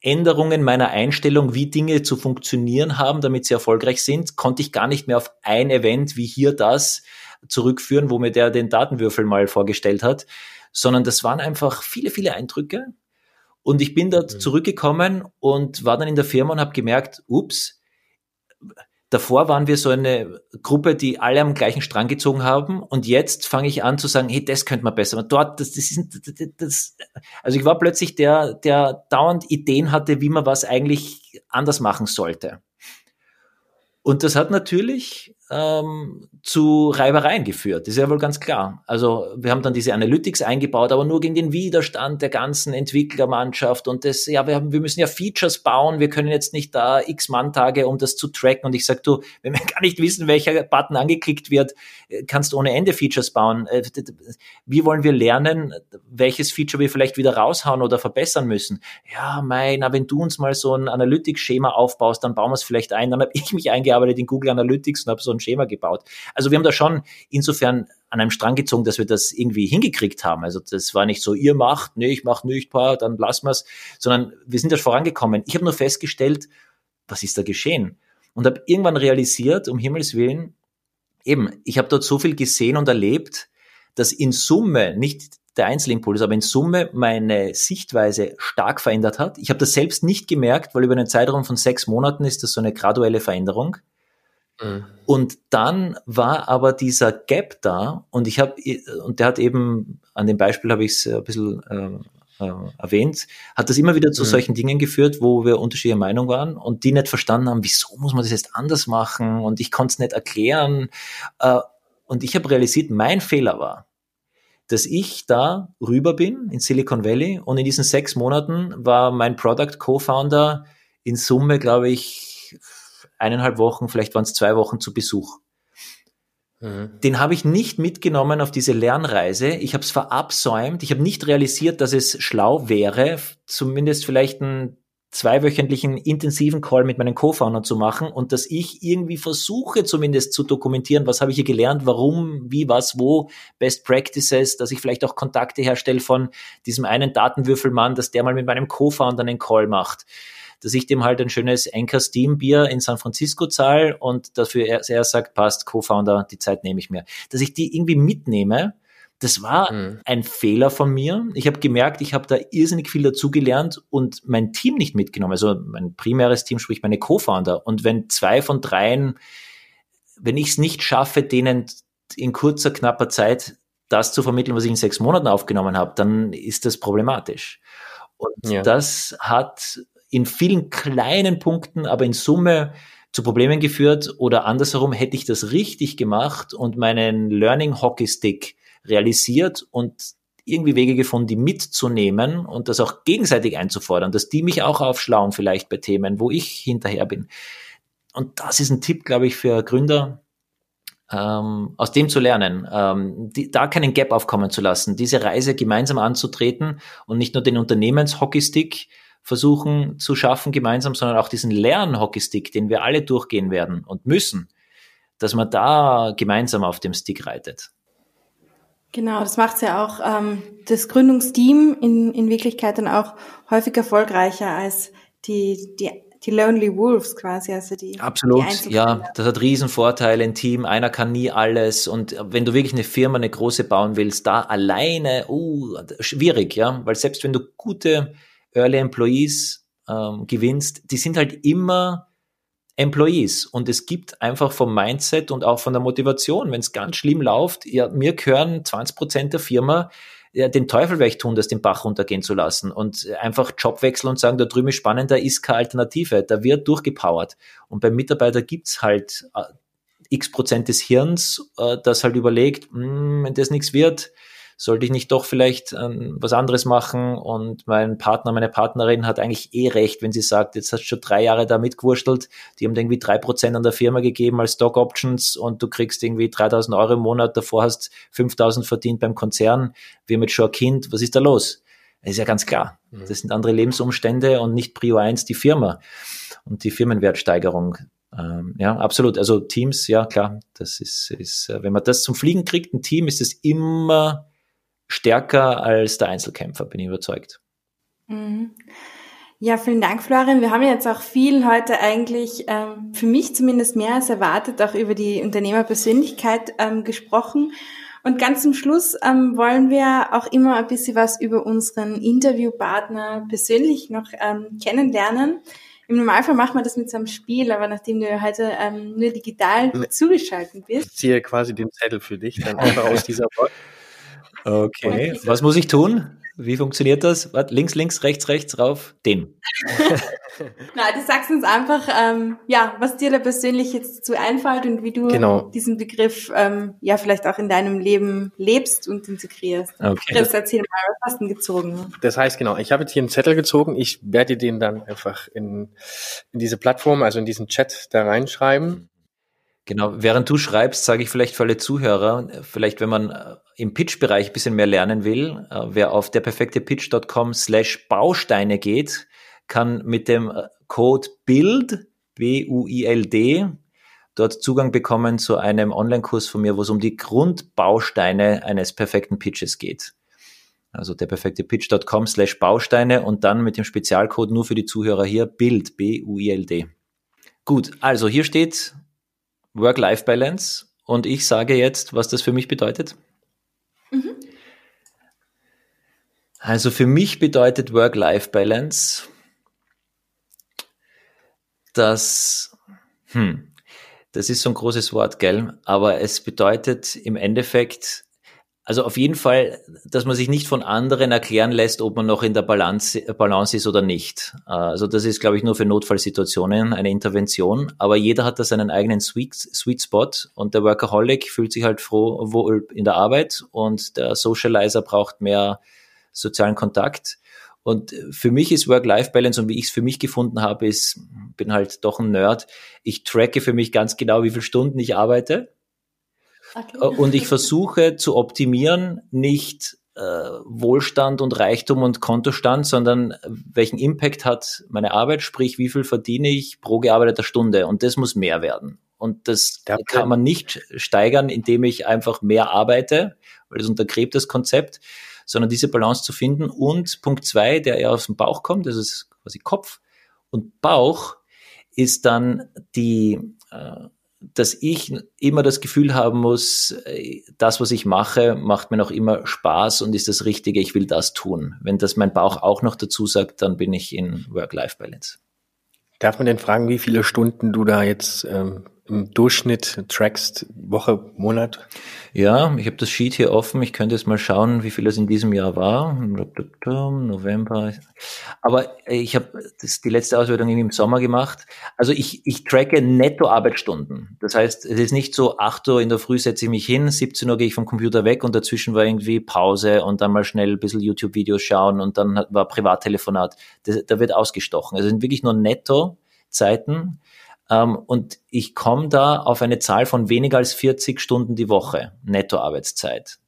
Änderungen meiner Einstellung, wie Dinge zu funktionieren haben, damit sie erfolgreich sind, konnte ich gar nicht mehr auf ein Event wie hier das zurückführen, wo mir der den Datenwürfel mal vorgestellt hat, sondern das waren einfach viele, viele Eindrücke. Und ich bin dort mhm. zurückgekommen und war dann in der Firma und habe gemerkt, ups, Davor waren wir so eine Gruppe, die alle am gleichen Strang gezogen haben. Und jetzt fange ich an zu sagen, hey, das könnte man besser. Und dort, das, das ist, das, also ich war plötzlich der, der dauernd Ideen hatte, wie man was eigentlich anders machen sollte. Und das hat natürlich ähm, zu Reibereien geführt. Das ist ja wohl ganz klar. Also wir haben dann diese Analytics eingebaut, aber nur gegen den Widerstand der ganzen Entwicklermannschaft und das, ja, wir, haben, wir müssen ja Features bauen, wir können jetzt nicht da x Mann-Tage, um das zu tracken. Und ich sag du, wenn wir (laughs) gar nicht wissen, welcher Button angeklickt wird, kannst du ohne Ende Features bauen. Äh, wie wollen wir lernen, welches Feature wir vielleicht wieder raushauen oder verbessern müssen? Ja, mein, wenn du uns mal so ein Analytics-Schema aufbaust, dann bauen wir es vielleicht ein. Dann habe ich mich eingearbeitet in Google Analytics und habe so ein Schema gebaut. Also wir haben da schon insofern an einem Strang gezogen, dass wir das irgendwie hingekriegt haben. Also das war nicht so, ihr macht, nee, ich mach nicht, paar, dann lassen wir's, sondern wir sind da vorangekommen. Ich habe nur festgestellt, was ist da geschehen? Und habe irgendwann realisiert, um Himmels Willen, eben, ich habe dort so viel gesehen und erlebt, dass in Summe nicht der Einzelimpuls, aber in Summe meine Sichtweise stark verändert hat. Ich habe das selbst nicht gemerkt, weil über einen Zeitraum von sechs Monaten ist das so eine graduelle Veränderung. Mhm. Und dann war aber dieser Gap da und ich habe, und der hat eben, an dem Beispiel habe ich es ein bisschen äh, äh, erwähnt, hat das immer wieder zu mhm. solchen Dingen geführt, wo wir unterschiedlicher Meinung waren und die nicht verstanden haben, wieso muss man das jetzt anders machen und ich konnte es nicht erklären. Äh, und ich habe realisiert, mein Fehler war, dass ich da rüber bin in Silicon Valley und in diesen sechs Monaten war mein Product Co-Founder in Summe, glaube ich, eineinhalb Wochen, vielleicht waren es zwei Wochen zu Besuch. Mhm. Den habe ich nicht mitgenommen auf diese Lernreise. Ich habe es verabsäumt. Ich habe nicht realisiert, dass es schlau wäre, zumindest vielleicht einen zweiwöchentlichen intensiven Call mit meinen Co-Founder zu machen und dass ich irgendwie versuche zumindest zu dokumentieren, was habe ich hier gelernt, warum, wie, was, wo, Best Practices, dass ich vielleicht auch Kontakte herstelle von diesem einen Datenwürfelmann, dass der mal mit meinem Co-Founder einen Call macht dass ich dem halt ein schönes Anchor Steam Bier in San Francisco zahle und dafür er, er sagt, passt, Co-Founder, die Zeit nehme ich mir. Dass ich die irgendwie mitnehme, das war mhm. ein Fehler von mir. Ich habe gemerkt, ich habe da irrsinnig viel dazugelernt und mein Team nicht mitgenommen. Also mein primäres Team, sprich meine Co-Founder. Und wenn zwei von dreien, wenn ich es nicht schaffe, denen in kurzer, knapper Zeit das zu vermitteln, was ich in sechs Monaten aufgenommen habe, dann ist das problematisch. Und ja. das hat in vielen kleinen Punkten, aber in Summe zu Problemen geführt oder andersherum hätte ich das richtig gemacht und meinen Learning Hockey Stick realisiert und irgendwie Wege gefunden, die mitzunehmen und das auch gegenseitig einzufordern, dass die mich auch aufschlauen vielleicht bei Themen, wo ich hinterher bin. Und das ist ein Tipp, glaube ich, für Gründer, ähm, aus dem zu lernen, ähm, die, da keinen Gap aufkommen zu lassen, diese Reise gemeinsam anzutreten und nicht nur den Unternehmens-Hockeystick versuchen zu schaffen gemeinsam, sondern auch diesen Lern-Hockeystick, den wir alle durchgehen werden und müssen, dass man da gemeinsam auf dem Stick reitet. Genau, das macht ja auch ähm, das Gründungsteam in, in Wirklichkeit dann auch häufig erfolgreicher als die, die, die Lonely Wolves quasi, also die. Absolut, die ja, das hat Riesenvorteile im Team. Einer kann nie alles und wenn du wirklich eine Firma, eine große bauen willst, da alleine, uh, schwierig, ja, weil selbst wenn du gute Early Employees ähm, gewinnst, die sind halt immer Employees. Und es gibt einfach vom Mindset und auch von der Motivation, wenn es ganz schlimm läuft, ja, mir gehören 20 Prozent der Firma, ja, den Teufel weg tun, das den Bach runtergehen zu lassen. Und einfach Job wechseln und sagen, da drüben ist spannender, ist keine Alternative, da wird durchgepowert. Und beim Mitarbeiter gibt's halt äh, x Prozent des Hirns, äh, das halt überlegt, hm, wenn das nichts wird, sollte ich nicht doch vielleicht ähm, was anderes machen und mein Partner, meine Partnerin hat eigentlich eh recht, wenn sie sagt, jetzt hast du schon drei Jahre da mitgewurschtelt, die haben irgendwie drei Prozent an der Firma gegeben als Stock Options und du kriegst irgendwie 3000 Euro im Monat, davor hast 5000 verdient beim Konzern, wir jetzt schon ein Kind, was ist da los? Das ist ja ganz klar. Mhm. Das sind andere Lebensumstände und nicht Prio 1 die Firma und die Firmenwertsteigerung. Ähm, ja, absolut. Also Teams, ja klar, das ist, ist, äh, wenn man das zum Fliegen kriegt, ein Team, ist es immer stärker als der Einzelkämpfer, bin ich überzeugt. Mhm. Ja, vielen Dank, Florian. Wir haben jetzt auch viel heute eigentlich, ähm, für mich zumindest mehr als erwartet, auch über die Unternehmerpersönlichkeit ähm, gesprochen. Und ganz zum Schluss ähm, wollen wir auch immer ein bisschen was über unseren Interviewpartner persönlich noch ähm, kennenlernen. Im Normalfall machen wir das mit so einem Spiel, aber nachdem du heute ähm, nur digital zugeschaltet bist. Ich ziehe quasi den Zettel für dich, dann einfach aus dieser Okay. Was muss ich tun? Wie funktioniert das? Warte, links, links, rechts, rechts, rauf, den. (laughs) Nein, du sagst uns einfach, ähm, ja, was dir da persönlich jetzt dazu einfällt und wie du genau. diesen Begriff ähm, ja vielleicht auch in deinem Leben lebst und integrierst. Okay. Chris, erzähl mal, was hast du gezogen? Das heißt genau, ich habe jetzt hier einen Zettel gezogen. Ich werde den dann einfach in, in diese Plattform, also in diesen Chat da reinschreiben. Genau, während du schreibst, sage ich vielleicht für alle Zuhörer, vielleicht wenn man äh, im Pitch-Bereich ein bisschen mehr lernen will, äh, wer auf derperfektepitch.com slash Bausteine geht, kann mit dem äh, Code BUILD, B-U-I-L-D, dort Zugang bekommen zu einem Online-Kurs von mir, wo es um die Grundbausteine eines perfekten Pitches geht. Also derperfektepitch.com slash Bausteine und dann mit dem Spezialcode nur für die Zuhörer hier BILD, B-U-I-L-D. Gut, also hier steht Work-Life-Balance und ich sage jetzt, was das für mich bedeutet. Mhm. Also für mich bedeutet Work-Life-Balance, dass, hm, das ist so ein großes Wort, gell? Aber es bedeutet im Endeffekt, also auf jeden Fall, dass man sich nicht von anderen erklären lässt, ob man noch in der Balance, Balance ist oder nicht. Also das ist, glaube ich, nur für Notfallsituationen eine Intervention. Aber jeder hat da seinen eigenen Sweet, Sweet Spot und der Workaholic fühlt sich halt froh wohl in der Arbeit und der Socializer braucht mehr sozialen Kontakt. Und für mich ist Work-Life-Balance und wie ich es für mich gefunden habe, ist, bin halt doch ein Nerd. Ich tracke für mich ganz genau, wie viele Stunden ich arbeite Okay. Äh, und ich versuche zu optimieren, nicht äh, Wohlstand und Reichtum und Kontostand, sondern welchen Impact hat meine Arbeit, sprich wie viel verdiene ich pro gearbeiteter Stunde und das muss mehr werden. Und das ja, kann man nicht steigern, indem ich einfach mehr arbeite, weil das untergräbt das Konzept, sondern diese Balance zu finden. Und Punkt zwei, der eher aus dem Bauch kommt, das ist quasi Kopf. Und Bauch ist dann die, äh, dass ich immer das Gefühl haben muss, äh, das, was ich mache, macht mir noch immer Spaß und ist das Richtige, ich will das tun. Wenn das mein Bauch auch noch dazu sagt, dann bin ich in Work-Life-Balance. Darf man denn fragen, wie viele Stunden du da jetzt ähm, im Durchschnitt trackst, Woche, Monat? Ja, ich habe das Sheet hier offen. Ich könnte jetzt mal schauen, wie viel es in diesem Jahr war. November. Aber ich habe die letzte Auswertung im Sommer gemacht. Also ich, ich tracke Netto-Arbeitsstunden. Das heißt, es ist nicht so, 8 Uhr in der Früh setze ich mich hin, 17 Uhr gehe ich vom Computer weg und dazwischen war irgendwie Pause und dann mal schnell ein bisschen YouTube-Videos schauen und dann war Privattelefonat. da wird ausgestochen. Also sind wirklich nur Netto-Zeiten ähm, und ich komme da auf eine Zahl von weniger als 40 Stunden die Woche, Nettoarbeitszeit.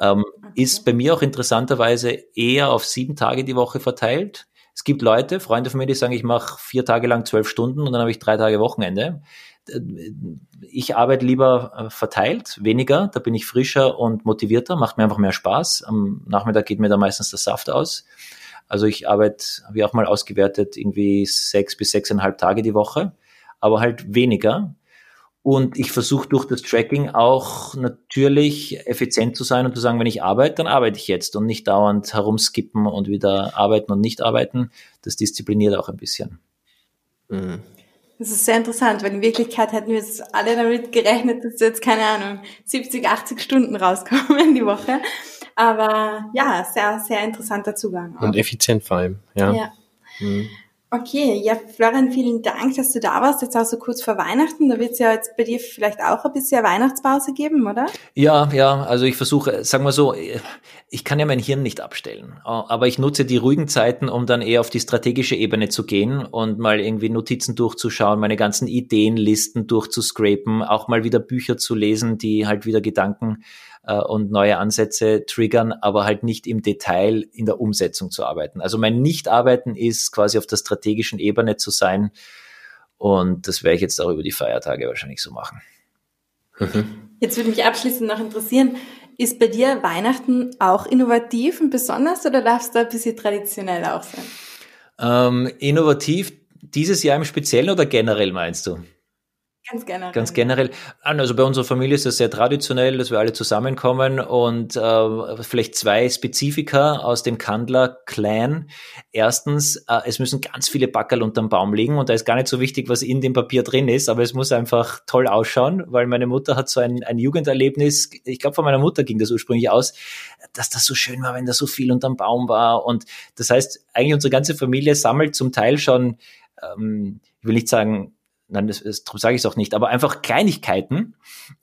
Ähm, okay. Ist bei mir auch interessanterweise eher auf sieben Tage die Woche verteilt. Es gibt Leute, Freunde von mir, die sagen, ich mache vier Tage lang zwölf Stunden und dann habe ich drei Tage Wochenende. Ich arbeite lieber äh, verteilt, weniger, da bin ich frischer und motivierter, macht mir einfach mehr Spaß. Am Nachmittag geht mir da meistens der Saft aus. Also ich arbeite, habe ich auch mal ausgewertet, irgendwie sechs bis sechseinhalb Tage die Woche aber halt weniger. Und ich versuche durch das Tracking auch natürlich effizient zu sein und zu sagen, wenn ich arbeite, dann arbeite ich jetzt und nicht dauernd herumskippen und wieder arbeiten und nicht arbeiten. Das diszipliniert auch ein bisschen. Mhm. Das ist sehr interessant, weil in Wirklichkeit hätten wir jetzt alle damit gerechnet, dass jetzt, keine Ahnung, 70, 80 Stunden rauskommen die Woche. Aber ja, sehr, sehr interessanter Zugang. Auch. Und effizient vor allem, ja. ja. Mhm. Okay, ja, Florian, vielen Dank, dass du da warst. Jetzt auch so kurz vor Weihnachten. Da wird es ja jetzt bei dir vielleicht auch ein bisschen Weihnachtspause geben, oder? Ja, ja, also ich versuche, sagen wir so, ich kann ja mein Hirn nicht abstellen, aber ich nutze die ruhigen Zeiten, um dann eher auf die strategische Ebene zu gehen und mal irgendwie Notizen durchzuschauen, meine ganzen Ideenlisten durchzuscrapen, auch mal wieder Bücher zu lesen, die halt wieder Gedanken äh, und neue Ansätze triggern, aber halt nicht im Detail in der Umsetzung zu arbeiten. Also mein Nicht-Arbeiten ist quasi auf der strategischen Ebene zu sein und das werde ich jetzt auch über die Feiertage wahrscheinlich so machen. Mhm. Jetzt würde mich abschließend noch interessieren, ist bei dir Weihnachten auch innovativ und besonders oder darf es da ein bisschen traditionell auch sein? Ähm, innovativ dieses Jahr im Speziellen oder generell meinst du? Ganz generell. Ganz generell. Also bei unserer Familie ist das sehr traditionell, dass wir alle zusammenkommen und äh, vielleicht zwei Spezifika aus dem Kandler-Clan. Erstens, äh, es müssen ganz viele Backerl unterm Baum liegen und da ist gar nicht so wichtig, was in dem Papier drin ist, aber es muss einfach toll ausschauen, weil meine Mutter hat so ein, ein Jugenderlebnis, ich glaube von meiner Mutter ging das ursprünglich aus, dass das so schön war, wenn da so viel unterm Baum war und das heißt, eigentlich unsere ganze Familie sammelt zum Teil schon, ähm, ich will nicht sagen, nein, das, das sage ich auch nicht, aber einfach Kleinigkeiten.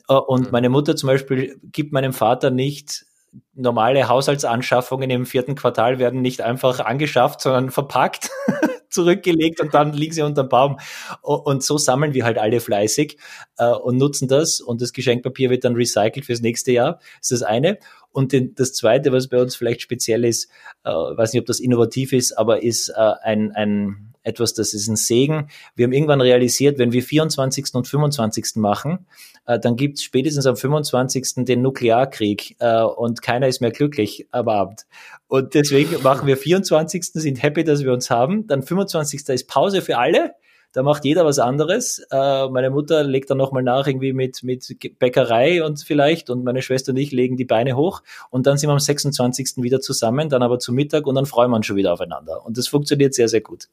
Äh, und mhm. meine Mutter zum Beispiel gibt meinem Vater nicht normale Haushaltsanschaffungen im vierten Quartal werden nicht einfach angeschafft, sondern verpackt, (laughs) zurückgelegt und dann liegen sie unterm Baum. Und so sammeln wir halt alle fleißig äh, und nutzen das und das Geschenkpapier wird dann recycelt fürs nächste Jahr. Das ist das eine. Und das zweite, was bei uns vielleicht speziell ist, äh, weiß nicht, ob das innovativ ist, aber ist ein, ein etwas, das ist ein Segen. Wir haben irgendwann realisiert, wenn wir 24. und 25. machen, äh, dann gibt es spätestens am 25. den Nuklearkrieg äh, und keiner ist mehr glücklich am Abend. Und deswegen machen wir 24. sind happy, dass wir uns haben. Dann 25. ist Pause für alle. Da macht jeder was anderes. Äh, meine Mutter legt dann nochmal nach, irgendwie mit, mit Bäckerei und vielleicht, und meine Schwester und ich legen die Beine hoch. Und dann sind wir am 26. wieder zusammen, dann aber zu Mittag und dann freuen wir uns schon wieder aufeinander. Und das funktioniert sehr, sehr gut.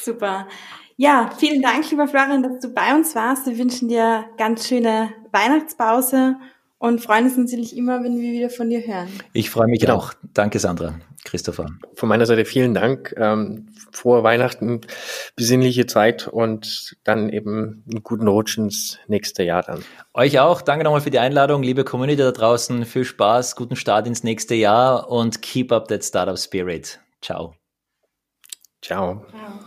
Super. Ja, vielen Dank, lieber Florian, dass du bei uns warst. Wir wünschen dir ganz schöne Weihnachtspause und freuen uns natürlich immer, wenn wir wieder von dir hören. Ich freue mich genau. auch. Danke, Sandra. Christopher. Von meiner Seite vielen Dank. Ähm, frohe Weihnachten, besinnliche Zeit und dann eben einen guten Rutsch ins nächste Jahr dann. Euch auch. Danke nochmal für die Einladung, liebe Community da draußen. Viel Spaß, guten Start ins nächste Jahr und keep up that Startup Spirit. Ciao. Ciao.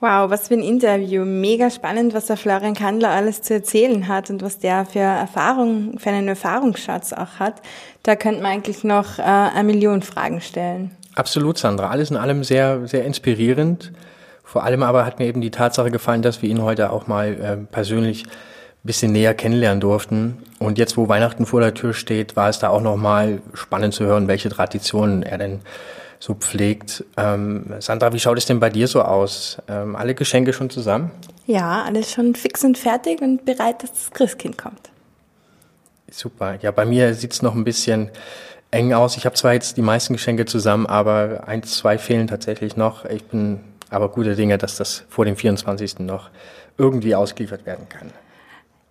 Wow, was für ein Interview. Mega spannend, was der Florian Kandler alles zu erzählen hat und was der für Erfahrung, für einen Erfahrungsschatz auch hat. Da könnte man eigentlich noch äh, eine Million Fragen stellen. Absolut, Sandra. Alles in allem sehr, sehr inspirierend. Vor allem aber hat mir eben die Tatsache gefallen, dass wir ihn heute auch mal äh, persönlich ein bisschen näher kennenlernen durften. Und jetzt, wo Weihnachten vor der Tür steht, war es da auch nochmal spannend zu hören, welche Traditionen er denn so pflegt. Ähm, Sandra, wie schaut es denn bei dir so aus? Ähm, alle Geschenke schon zusammen? Ja, alles schon fix und fertig und bereit, dass das Christkind kommt. Super. Ja, bei mir sieht es noch ein bisschen eng aus. Ich habe zwar jetzt die meisten Geschenke zusammen, aber ein, zwei fehlen tatsächlich noch. Ich bin aber guter Dinge, dass das vor dem 24. noch irgendwie ausgeliefert werden kann.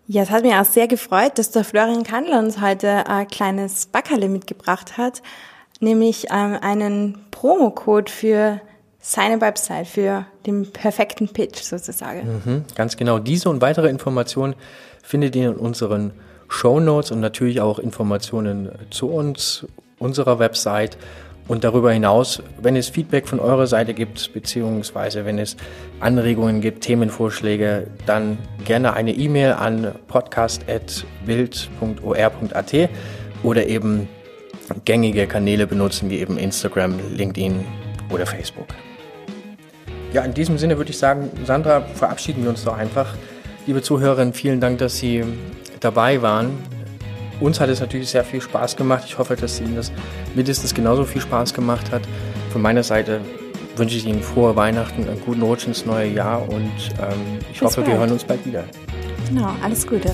Ja, es hat mich auch sehr gefreut, dass der Florian Kandler uns heute ein kleines Backerle mitgebracht hat nämlich ähm, einen Promocode für seine Website, für den perfekten Pitch sozusagen. Mhm, ganz genau. Diese und weitere Informationen findet ihr in unseren Show Notes und natürlich auch Informationen zu uns, unserer Website. Und darüber hinaus, wenn es Feedback von eurer Seite gibt, beziehungsweise wenn es Anregungen gibt, Themenvorschläge, dann gerne eine E-Mail an podcast.bild.or.at oder eben gängige Kanäle benutzen, wie eben Instagram, LinkedIn oder Facebook. Ja, in diesem Sinne würde ich sagen, Sandra, verabschieden wir uns doch einfach. Liebe Zuhörerinnen, vielen Dank, dass Sie dabei waren. Uns hat es natürlich sehr viel Spaß gemacht. Ich hoffe, dass Ihnen das mindestens genauso viel Spaß gemacht hat. Von meiner Seite wünsche ich Ihnen frohe Weihnachten, einen guten Rutsch ins neue Jahr und ähm, ich Bis hoffe, bald. wir hören uns bald wieder. Genau, alles Gute.